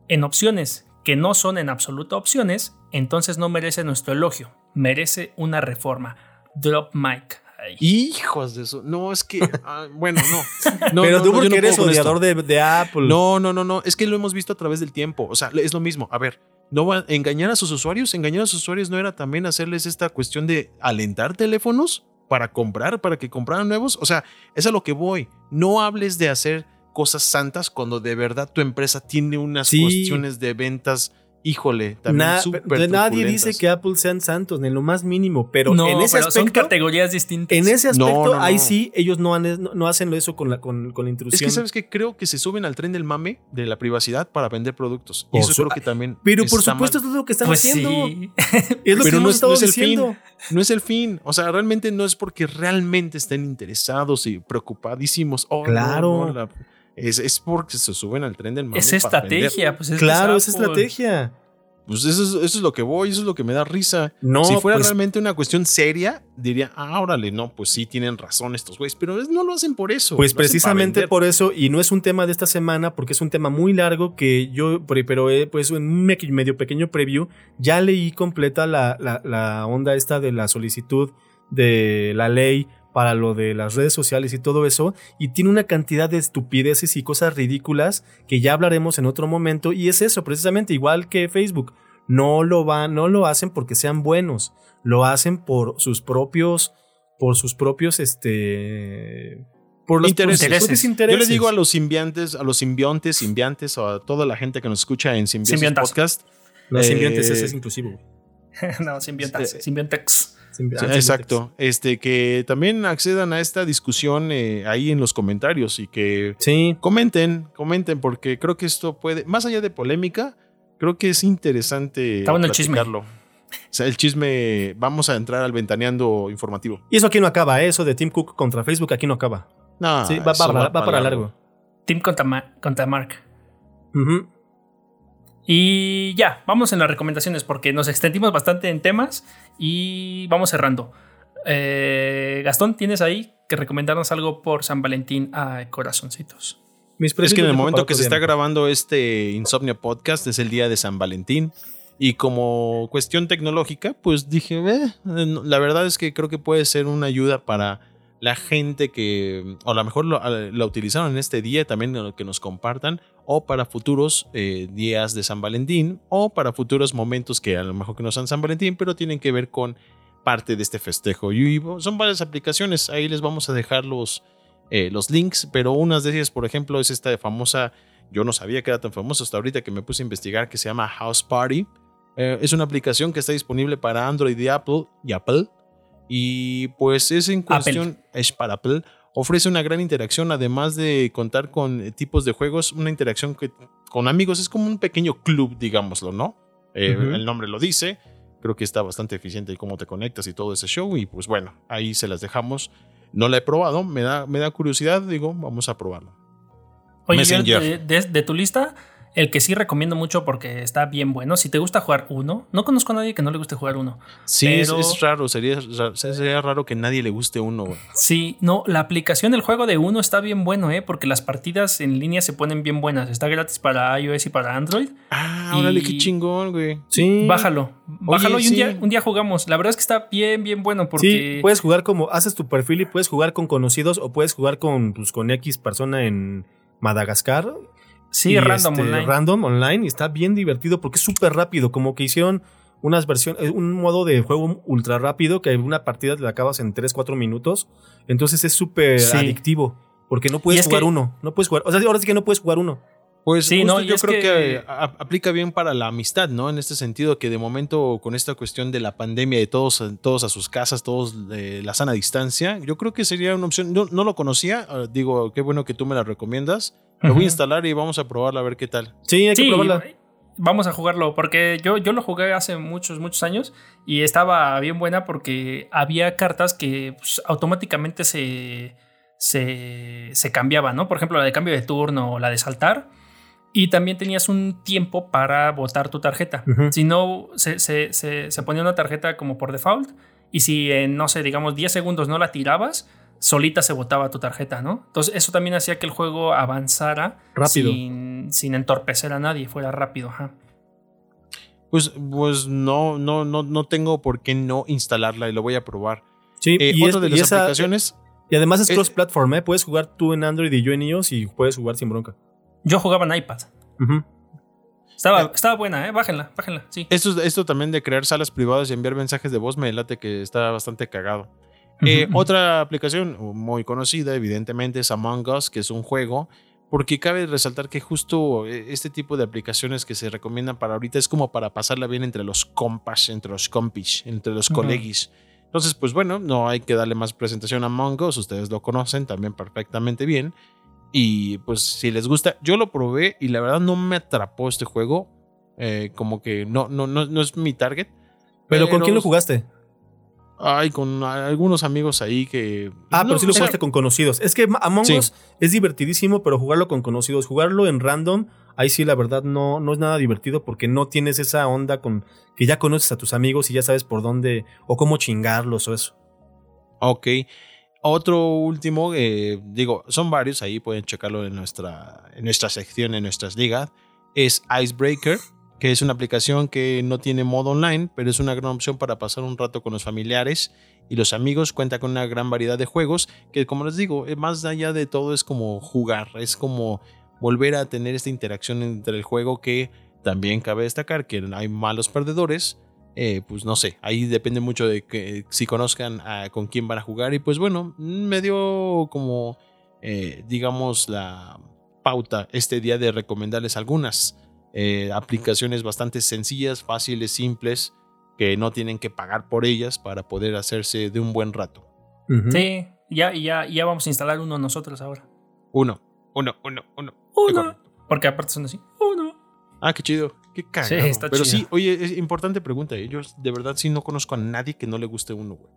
en opciones que no son en absoluto opciones, entonces no merece nuestro elogio, merece una reforma. Drop mic. Hijos de eso. No, es que. ah, bueno, no. No, Pero no, tú no, porque no eres odiador de, de Apple. No, no, no, no. Es que lo hemos visto a través del tiempo. O sea, es lo mismo. A ver, no va engañar a sus usuarios. Engañar a sus usuarios no era también hacerles esta cuestión de alentar teléfonos para comprar, para que compraran nuevos. O sea, es a lo que voy. No hables de hacer cosas santas cuando de verdad tu empresa tiene unas Sí. cuestiones de ventas, híjole, también Na- súper de- nadie dice que Apple sean santos, en lo más mínimo, pero no, en ese pero son aspecto, categorías distintas. en ese No, aspecto, no, ahí sí, ellos no, han- no, no hacen eso con la, con, con la Es intrusión. que sabes que creo que se suben al tren del mame de la privacidad para vender productos. Y eso su- creo que también. pero por supuesto, mal. es lo que están pues haciendo. sí. Es lo que Pero no hemos es- estado no es el diciendo. fin. No es el fin. O sea, realmente no es porque realmente estén interesados y preocupadísimos. Oh, no, Claro. no, la- es, es porque se suben al tren del mame. Es estrategia, pues es Claro, es estrategia. Pues eso es, eso es lo que voy, eso es lo que me da risa. No, si fuera pues, realmente una cuestión seria, diría, ah, órale, no, pues sí tienen razón estos güeyes, pero es- no lo hacen por eso. Pues precisamente por eso, y no es un tema de esta semana, porque es un tema muy largo que yo, pero- pero eh, pues en un me- medio pequeño preview, ya leí completa la, la, la onda esta de la solicitud de la ley para lo de las redes sociales y todo eso, y tiene una cantidad de estupideces y cosas ridículas que ya hablaremos en otro momento, y es eso, precisamente igual que Facebook. No lo van, no lo hacen porque sean buenos, lo hacen por sus propios, por sus propios, este, por los Intereses. Yo intereses. le digo a los simbiontes, a los simbiontes, simbiontes, o a toda la gente que nos escucha en Simbiontas. Podcast. los eh, simbiontes ese es inclusivo. güey. no, simbiontas, Sí. simbiontex. Exacto. Este, que también accedan a esta discusión eh, ahí en los comentarios y que Sí, comenten, comenten, porque creo que esto puede, más allá de polémica, creo que es interesante Está bueno el chisme. O sea, el chisme, vamos a entrar al ventaneando informativo. y eso aquí no acaba, ¿eh? eso de Tim Cook contra Facebook aquí no acaba. No, Sí, va, eso va- va para largo. Team contra, Ma- contra Mark. Ujú. Y ya, vamos en las recomendaciones porque nos extendimos bastante en temas y vamos cerrando. Eh, Gastón, ¿tienes ahí que recomendarnos algo por San Valentín a corazoncitos? Mis Es que en el momento que se está grabando este Insomnia Podcast es el día de San Valentín. Y como cuestión tecnológica, pues dije, "Eh, la verdad es que creo que puede ser una ayuda para la gente que, o a lo mejor lo- la utilizaron en este día, también eh, que nos compartan, o para futuros eh, días de San Valentín, o para futuros momentos que a lo mejor que no sean San Valentín, pero tienen que ver con parte de este festejo. Y son varias aplicaciones, ahí les vamos a dejar los, eh, los links, pero unas de ellas, por ejemplo, es esta famosa, yo no sabía que era tan famosa hasta ahorita que me puse a investigar, que se llama House Party. Eh, es una aplicación que está disponible para Android Apple, y Apple. Y pues es en cuestión, es para Apple. Ofrece una gran interacción, además de contar con eh, tipos de juegos, una interacción que con amigos es como un pequeño club, digámoslo, ¿no? Eh. El nombre lo dice. Creo que está bastante eficiente y cómo te conectas y todo ese show. Y pues bueno, ahí se las dejamos. No la he probado, me da, me da curiosidad, digo, vamos a probarlo. Oye, de tu lista, el que sí recomiendo mucho porque está bien bueno, si te gusta jugar uno, no conozco a nadie que no le guste jugar uno. Sí, es- Pero- es, raro, sería, ra- sería raro que nadie le guste uno. güey. Sí, no, la aplicación del juego de uno está bien bueno, ¿eh? Porque las partidas en línea se ponen bien buenas. Está gratis para iOS y para Android. Ah, Y- órale, qué chingón, güey. Sí. Bájalo, bájalo y un, sí. día, un día jugamos. La verdad es que está bien, bien bueno porque... Sí, puedes jugar como, haces tu perfil y puedes jugar con conocidos o puedes jugar con, pues, con X persona en Madagascar. Sí, random este, online. Random online y está bien divertido porque es súper rápido, como que hicieron unas versiones, un modo de juego ultra rápido que una partida te la acabas en 3, 4 minutos. Entonces es súper Sí. adictivo porque no puedes es jugar uno, no puedes jugar, o sea, ahora sí que no puedes jugar uno. Pues Sí, justo no, yo creo que, que- a- aplica bien para la amistad, ¿no? En este sentido que de momento con esta cuestión de la pandemia de todos, todos a sus casas, todos de la sana distancia, yo creo que sería una opción. No, no lo conocía, ah, digo, qué bueno que tú me la recomiendas. Lo voy a instalar y vamos a probarla a ver qué tal. Sí, hay que Sí, probarla. vamos a jugarlo porque yo, yo lo jugué hace muchos, muchos años y estaba bien buena porque había cartas que pues, automáticamente se, se, se cambiaban, ¿no? Por ejemplo, la de cambio de turno o la de saltar. Y también tenías un tiempo para votar tu tarjeta. Ujú. Si no, se, se- se- se ponía una tarjeta como por default. Y si en, no sé, digamos 10 segundos no la tirabas, solita se votaba tu tarjeta, ¿no? Entonces eso también hacía que el juego avanzara Rápido. Sin, sin entorpecer a nadie, fuera rápido. Ajá. Pues, pues no, no, no, no tengo por qué no instalarla y lo voy a probar. Sí, Eh, y, otra es- de y las esa- aplicaciones. y además es cross-platform, ¿eh? Puedes jugar tú en Android y yo en iOS y puedes jugar sin bronca. Yo jugaba en iPad. Estaba, Eh. estaba buena, ¿eh? Bájenla, bájenla, sí. Esto, esto también de crear salas privadas y enviar mensajes de voz me late que está bastante cagado. Eh, otra aplicación muy conocida, evidentemente, es Among Us, que es un juego, porque cabe resaltar que justo eh, este tipo de aplicaciones que se recomiendan para ahorita es como para pasarla bien entre los compas, entre los compis, entre los colegis. Entonces, pues bueno, no hay que darle más presentación a Among Us, ustedes lo conocen también perfectamente bien. Y pues si les gusta, yo lo probé y la verdad no me atrapó este juego. Eh, como que no, no, no, no es mi target. ¿Pero con quién lo jugaste? Ay, con algunos amigos ahí que. Ah, pero sí lo jugaste con conocidos. Es que Among Us es divertidísimo, pero jugarlo con conocidos, jugarlo en random, ahí sí la verdad no, no es nada divertido porque no tienes esa onda con que ya conoces a tus amigos y ya sabes por dónde o cómo chingarlos o eso. Ok. Otro último, eh, digo, son varios, ahí pueden checarlo en nuestra, en nuestra sección, en nuestras ligas, es Icebreaker que es una aplicación que no tiene modo online, pero es una gran opción para pasar un rato con los familiares y los amigos. Cuenta con una gran variedad de juegos que, como les digo, eh, más allá de todo es como jugar, es como volver a tener esta interacción entre el juego que también cabe destacar que hay malos perdedores. Eh, pues no sé, ahí depende mucho de que si conozcan con quién van a jugar y pues bueno, me dio como eh, digamos la pauta este día de recomendarles algunas eh, aplicaciones bastante sencillas, fáciles, simples, que no tienen que pagar por ellas para poder hacerse de un buen rato. Sí, ya, ya, ya vamos a instalar uno nosotros ahora. Uno, uno, uno, uno. Uno. Porque aparte son así. Uno. Ah, qué chido. Qué cagado. Sí, está Pero sí, oye, es importante pregunta. ¿eh? Yo de verdad sí no conozco a nadie que no le guste uno, güey.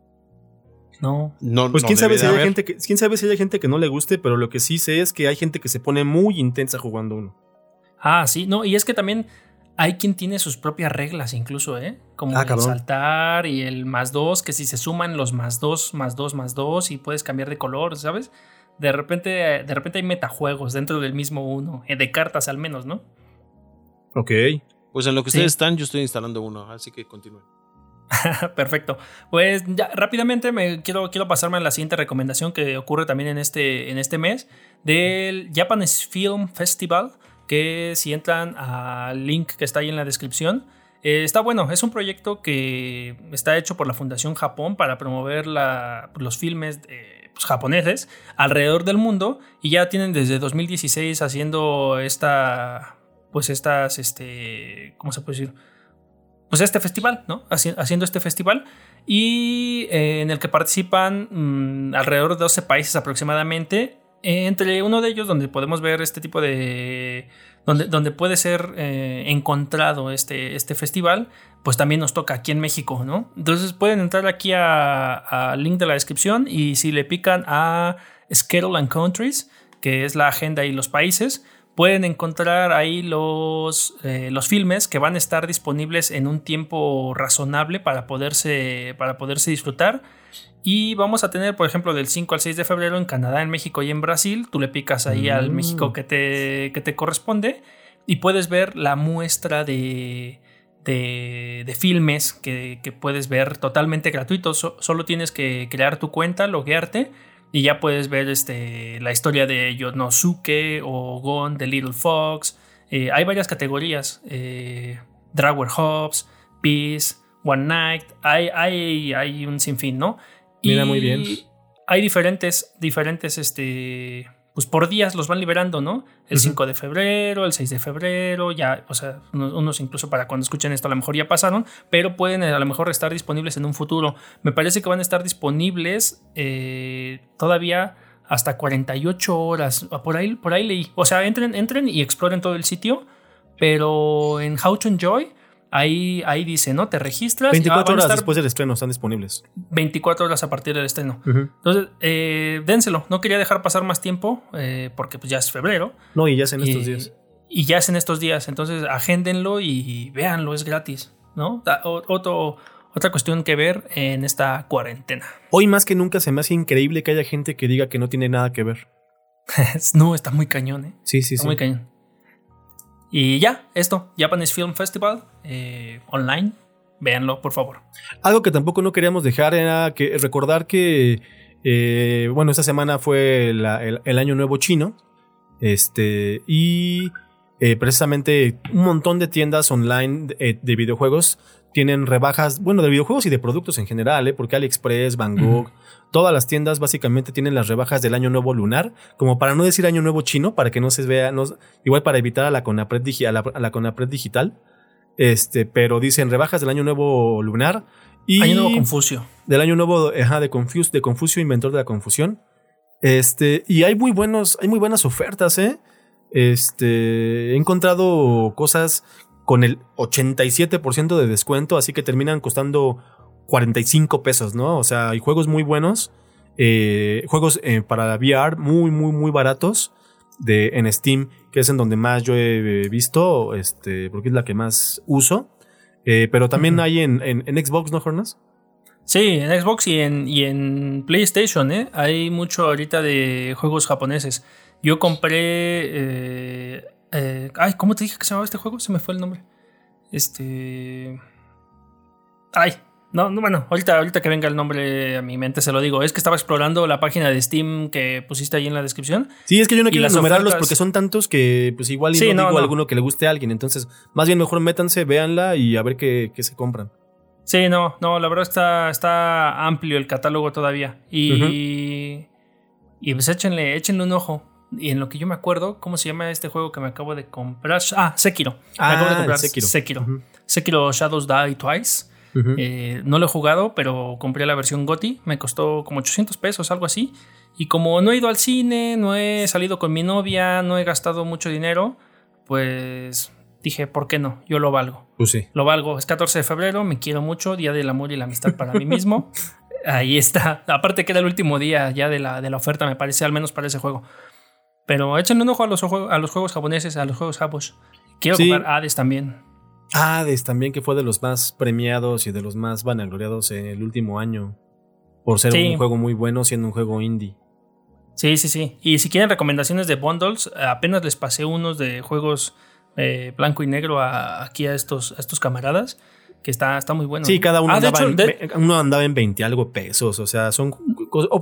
No. no. Pues quién sabe si hay gente que quién sabe si hay gente que no le guste, pero lo que sí sé es que hay gente que se pone muy intensa jugando uno. Ah, sí, no, y es que también hay quien tiene sus propias reglas, incluso, ¿eh? Como ah, el saltar y el más dos, que si se suman los más dos, más dos, más dos, y puedes cambiar de color, ¿sabes? De repente, de repente hay metajuegos dentro del mismo uno, eh, de cartas al menos, ¿no? Ok. Pues en lo que ustedes están, yo estoy instalando uno, así que continúen. Perfecto. Pues ya rápidamente me quiero, quiero pasarme a la siguiente recomendación que ocurre también en este, en este mes del Japanese Film Festival que si entran al link que está ahí en la descripción, eh, está bueno, es un proyecto que está hecho por la Fundación Japón para promover los filmes pues, japoneses alrededor del mundo y ya tienen desde 2016 haciendo esta, pues estas, este, ¿cómo se puede decir? Pues este festival, ¿no? haciendo este festival y eh, en el que participan mm, alrededor de 12 países aproximadamente entre uno de ellos donde podemos ver este tipo de... donde, donde puede ser eh, encontrado este, este festival, pues también nos toca aquí en México, ¿no? Entonces pueden entrar aquí al link de la descripción y si le pican a Schedule and Countries, que es la agenda y los países, pueden encontrar ahí los, eh, los filmes que van a estar disponibles en un tiempo razonable para poderse, para poderse disfrutar. Y vamos a tener, por ejemplo, del 5 al 6 de febrero en Canadá, en México y en Brasil. Tú le picas ahí al mm. México que te, que te corresponde y puedes ver la muestra de, de, filmes que, puedes ver totalmente gratuitos. solo tienes que crear tu cuenta, loguearte y ya puedes ver este, la historia de Yonosuke o Gon, The Little Fox. Eh, hay varias categorías. Eh, Drawer Hobbs, Peace, One Night. Hay, hay, hay un sinfín, ¿no? Mira, muy bien. Hay diferentes, diferentes, este, pues por días los van liberando, ¿no? El 5 de febrero, el 6 de febrero, ya, o sea, unos, incluso para cuando escuchen esto a lo mejor ya pasaron, pero pueden a lo mejor estar disponibles en un futuro. Me parece que van a estar disponibles eh, todavía hasta 48 horas, por ahí, por ahí leí. O sea, entren, entren y exploren todo el sitio, pero en How to Enjoy Ahí, ahí dice, ¿no? Te registras. 24 horas después del estreno están disponibles. 24 horas a partir del estreno. Entonces, eh, dénselo. No quería dejar pasar más tiempo eh, porque pues ya es febrero. No, y ya es en estos días. Y ya es en estos días. Entonces, agéndenlo y véanlo, es gratis, ¿no? Otro, otra cuestión que ver en esta cuarentena. Hoy más que nunca se me hace increíble que haya gente que diga que no tiene nada que ver. no, está muy cañón, ¿eh? Sí, sí, sí. Muy cañón. Y ya, esto, Japanese Film Festival eh, online. Véanlo, por favor. Algo que tampoco no queríamos dejar era que recordar que, eh, bueno, esta semana fue el, año nuevo chino. Este, y eh, precisamente un montón de tiendas online de, videojuegos tienen rebajas, bueno, de videojuegos y de productos en general, ¿eh? porque AliExpress, Van Gogh, todas las tiendas básicamente tienen las rebajas del año nuevo lunar, como para no decir año nuevo chino, para que no se vea, no, igual para evitar a la Conapred, a la, a la Conapred digital, este, pero dicen rebajas del año nuevo lunar y año nuevo Confucio. Del año nuevo, ajá, de Confus, de Confucio, inventor de la confusión. Este, y hay muy buenos, hay muy buenas ofertas, ¿eh? Este, he encontrado cosas con el 87% de descuento, así que terminan costando 45 pesos, ¿no? O sea, hay juegos muy buenos, eh, juegos eh, para VR muy, muy, muy baratos de, en Steam, que es en donde más yo he visto, este, porque es la que más uso. Eh, pero también hay en, en, Xbox, ¿no, Jornas? Sí, en Xbox y en, y en PlayStation, ¿eh? Hay mucho ahorita de juegos japoneses. Yo compré eh, ay, ¿cómo te dije que se llamaba este juego? Se me fue el nombre. Este. Ay, no, no, bueno, ahorita, ahorita que venga el nombre a mi mente se lo digo. Es que estaba explorando la página de Steam que pusiste ahí en la descripción. Sí, es que yo no quiero enumerarlos porque son tantos que pues igual y no, digo alguno que le guste a alguien. Entonces, más bien mejor métanse, véanla y a ver qué, qué se compran. Sí, no, no, la verdad está, está amplio el catálogo todavía. Y, y pues échenle, échenle un ojo. Y en lo que yo me acuerdo, ¿cómo se llama este juego que me acabo de comprar? Ah, Sekiro. Ah, me acabo de comprar Sekiro. Sekiro. Sekiro Shadows Die Twice. Eh, no lo he jugado, pero compré la versión GOTI. Me costó como 800 pesos, algo así. Y como no he ido al cine, no he salido con mi novia, no he gastado mucho dinero, pues dije, ¿por qué no? Yo lo valgo. Pues sí. Lo valgo. Es 14 de febrero, me quiero mucho, Día del Amor y la Amistad para mí mismo. Ahí está. Aparte que era el último día ya de la, de la oferta, me parece, al menos para ese juego. Pero échenle un ojo a los, a los juegos japoneses, a los juegos japos. Quiero jugar Hades también. Hades también, que fue de los más premiados y de los más vanagloriados en el último año. Por ser un juego muy bueno, siendo un juego indie. Sí, sí, sí. Y si quieren recomendaciones de bundles, apenas les pasé unos de juegos eh, blanco y negro aquí a estos, a estos camaradas que está, está muy bueno. Sí, cada uno, ah, andaba en, uno andaba en 20 algo pesos. O sea, son,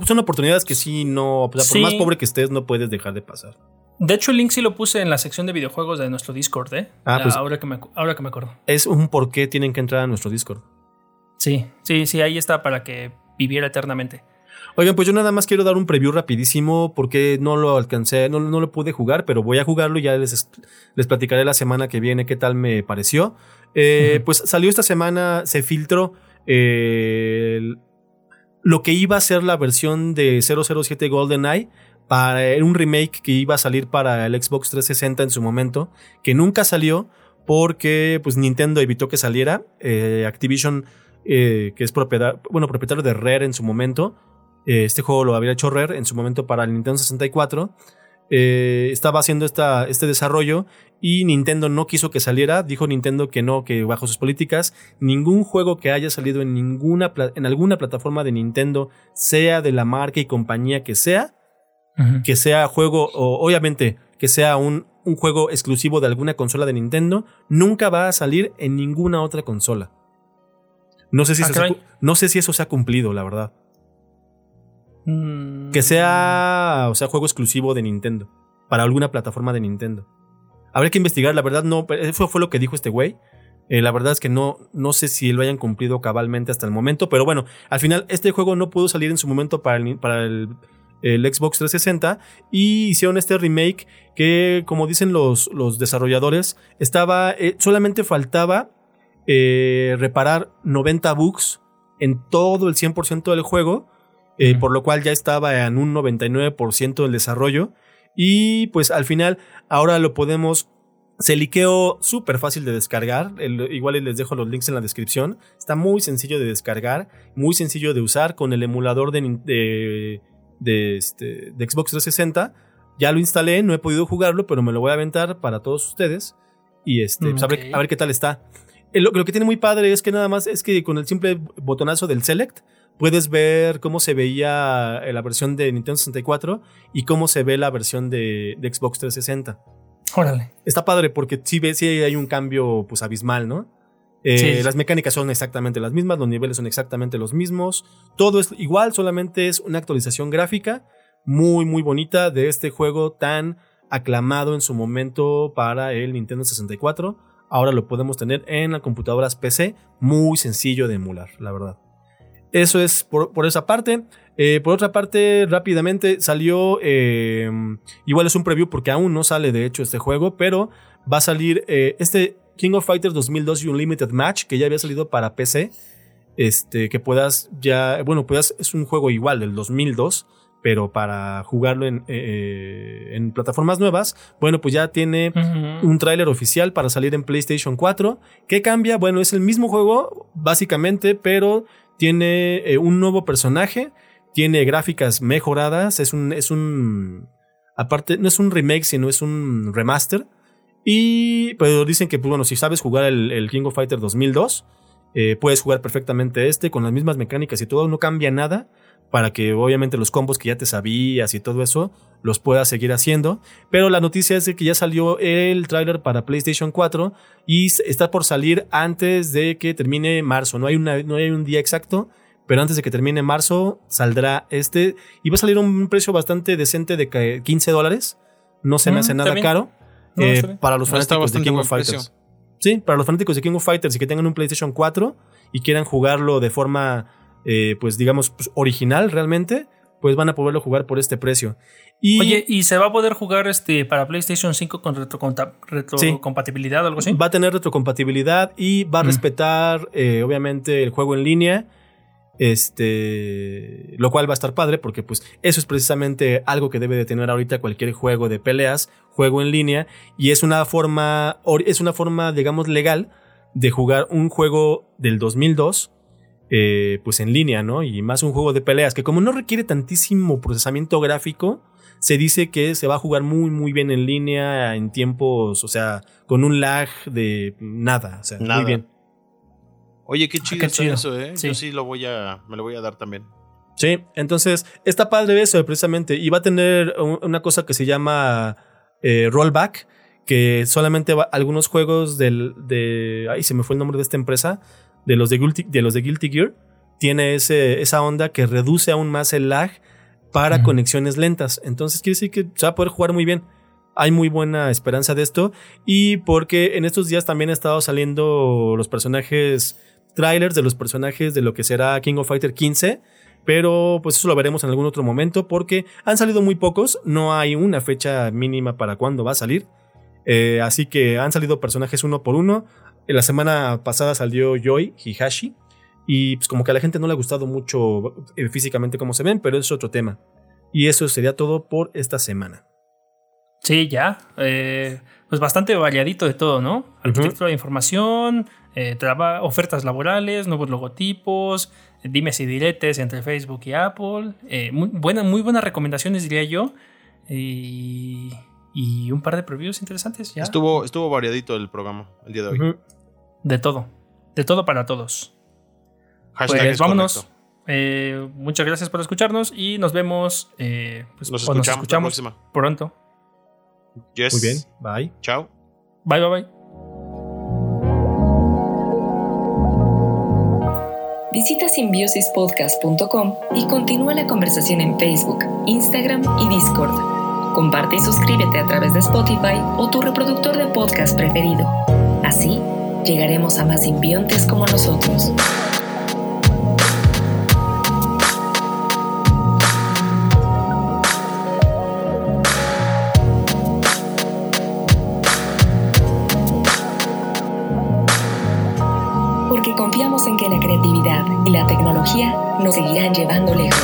son oportunidades que sí no. por más pobre que estés, no puedes dejar de pasar. De hecho, el link sí lo puse en la sección de videojuegos de nuestro Discord, ¿eh? Ah, pues ahora, que me, ahora que me acuerdo. Es un por qué tienen que entrar a nuestro Discord. Sí, sí, sí, ahí está para que viviera eternamente. Oigan, pues yo nada más quiero dar un preview rapidísimo porque no lo alcancé, no, no lo pude jugar, pero voy a jugarlo y ya les, les platicaré la semana que viene qué tal me pareció. Eh, pues salió esta semana, se filtró eh, lo que iba a ser la versión de 007 GoldenEye para un remake que iba a salir para el Xbox 360 en su momento, que nunca salió porque pues Nintendo evitó que saliera. Eh, Activision, que es propiedad, bueno, propietario de Rare en su momento, este juego lo había hecho Rare en su momento para el Nintendo 64. estaba haciendo esta, este desarrollo y Nintendo no quiso que saliera, dijo Nintendo que no, que bajo sus políticas ningún juego que haya salido en ninguna en alguna plataforma de Nintendo, sea de la marca y compañía que sea, que sea juego o obviamente que sea un, un juego exclusivo de alguna consola de Nintendo, nunca va a salir en ninguna otra consola. No sé si, ah, eso, no sé si eso se ha cumplido, la verdad. Mm. Que sea, o sea, juego exclusivo de Nintendo, para alguna plataforma de Nintendo. Habría que investigar, la verdad no, eso fue lo que dijo este güey. Eh, la verdad es que no, no sé si lo hayan cumplido cabalmente hasta el momento, pero bueno, al final este juego no pudo salir en su momento para el, para el, Xbox 360 y hicieron este remake que, como dicen los, los desarrolladores, estaba, eh, solamente faltaba eh, reparar 90 bugs en todo el 100% del juego, por lo cual ya estaba en un 99% del desarrollo. Y pues al final ahora lo podemos se liqueó súper fácil de descargar. igual les dejo los links en la descripción. Está muy sencillo de descargar, muy sencillo de usar con el emulador de, de, este, de, Xbox 360. Ya lo instalé, no he podido jugarlo, pero me lo voy a aventar para todos ustedes. Y este, pues, a, ver, qué tal está. Eh, lo, lo, que tiene muy padre es que nada más es que con el simple botonazo del Select puedes ver cómo se veía eh, la versión de Nintendo 64 y cómo se ve la versión de, Xbox 360. Órale. Está padre porque sí, sí hay un cambio pues abismal, ¿no? Eh, las mecánicas son exactamente las mismas, los niveles son exactamente los mismos, todo es igual, solamente es una actualización gráfica muy muy bonita de este juego tan aclamado en su momento para el Nintendo 64. ahora lo podemos tener en las computadoras PC, muy sencillo de emular, la verdad. Eso es por, esa parte. Eh, por otra parte, rápidamente salió, eh, igual es un preview porque aún no sale de hecho este juego, pero va a salir eh, este King of Fighters 2002 Unlimited Match que ya había salido para PC. Este, que puedas ya, bueno, puedas, es un juego igual del 2002, pero para jugarlo en, en plataformas nuevas, bueno, pues ya tiene un tráiler oficial para salir en PlayStation 4. ¿Qué cambia? Bueno, es el mismo juego, básicamente, pero tiene eh, un nuevo personaje, tiene gráficas mejoradas, es un, es un, aparte, no es un remake, sino es un remaster. Y, pero dicen que, pues, bueno, si sabes jugar el, King of Fighter 2002, eh, puedes jugar perfectamente este con las mismas mecánicas y todo, no cambia nada para que obviamente los combos que ya te sabías y todo eso los puedas seguir haciendo. Pero la noticia es de que ya salió el tráiler para PlayStation 4 y está por salir antes de que termine marzo. No hay, una, no hay un día exacto, pero antes de que termine marzo saldrá este y va a salir un precio bastante decente de 15 dólares. No se me mm, hace nada caro eh, para los fanáticos de King of Fighters. Sí, para los fanáticos de King of Fighters y que tengan un PlayStation 4 y quieran jugarlo de forma eh, pues digamos, pues, original realmente, pues van a poderlo jugar por este precio. Y, Oye, ¿y se va a poder jugar este para PlayStation 5 con retrocompatibilidad o algo así? Va a tener retrocompatibilidad y va a mm. respetar, eh, obviamente, el juego en línea. Este, lo cual va a estar padre porque pues eso es precisamente algo que debe de tener ahorita cualquier juego de peleas, juego en línea y es una forma es una forma digamos legal de jugar un juego del 2002 eh, pues en línea, ¿no? Y más un juego de peleas que como no requiere tantísimo procesamiento gráfico, se dice que se va a jugar muy muy bien en línea en tiempos, o sea, con un lag de nada, o sea, muy bien. Oye, qué chido, eso, ¿eh? Yo sí lo voy a, me lo voy a dar también. Sí, entonces está padre eso precisamente y va a tener una cosa que se llama eh, rollback, que solamente algunos juegos del, de, ay, se me fue el nombre de esta empresa, de los de Guilty, de los de Guilty Gear tiene ese, esa onda que reduce aún más el lag para conexiones lentas. Entonces quiere decir que se va a poder jugar muy bien. Hay muy buena esperanza de esto. Y porque en estos días también han estado saliendo los personajes, trailers de los personajes de lo que será King of Fighter 15. Pero pues eso lo veremos en algún otro momento porque han salido muy pocos. No hay una fecha mínima para cuándo va a salir. Eh, así que han salido personajes uno por uno. La semana pasada salió Yoi Hihashi. Y pues como que a la gente no le ha gustado mucho eh, físicamente cómo se ven, pero es otro tema. Y eso sería todo por esta semana. Sí, ya. Eh, pues bastante variadito de todo, ¿no? Arquitectura de información, eh, ofertas laborales, nuevos logotipos, dimes y diretes entre Facebook y Apple. muy, muy buenas recomendaciones, diría yo. Y, y, un par de previews interesantes. Ya. Estuvo, estuvo variadito el programa el día de hoy. De todo. De todo para todos. pues vámonos. Eh, muchas gracias por escucharnos y nos vemos. Eh, pues, nos, escuchamos pronto. Muy bien. Bye. Chao. Bye, bye, bye. Visita simbiosispodcast.com y continúa la conversación en Facebook, Instagram y Discord. Comparte y suscríbete a través de Spotify o tu reproductor de podcast preferido. Así llegaremos a más simbiontes como nosotros. Porque confiamos en que la creatividad y la tecnología nos seguirán llevando lejos.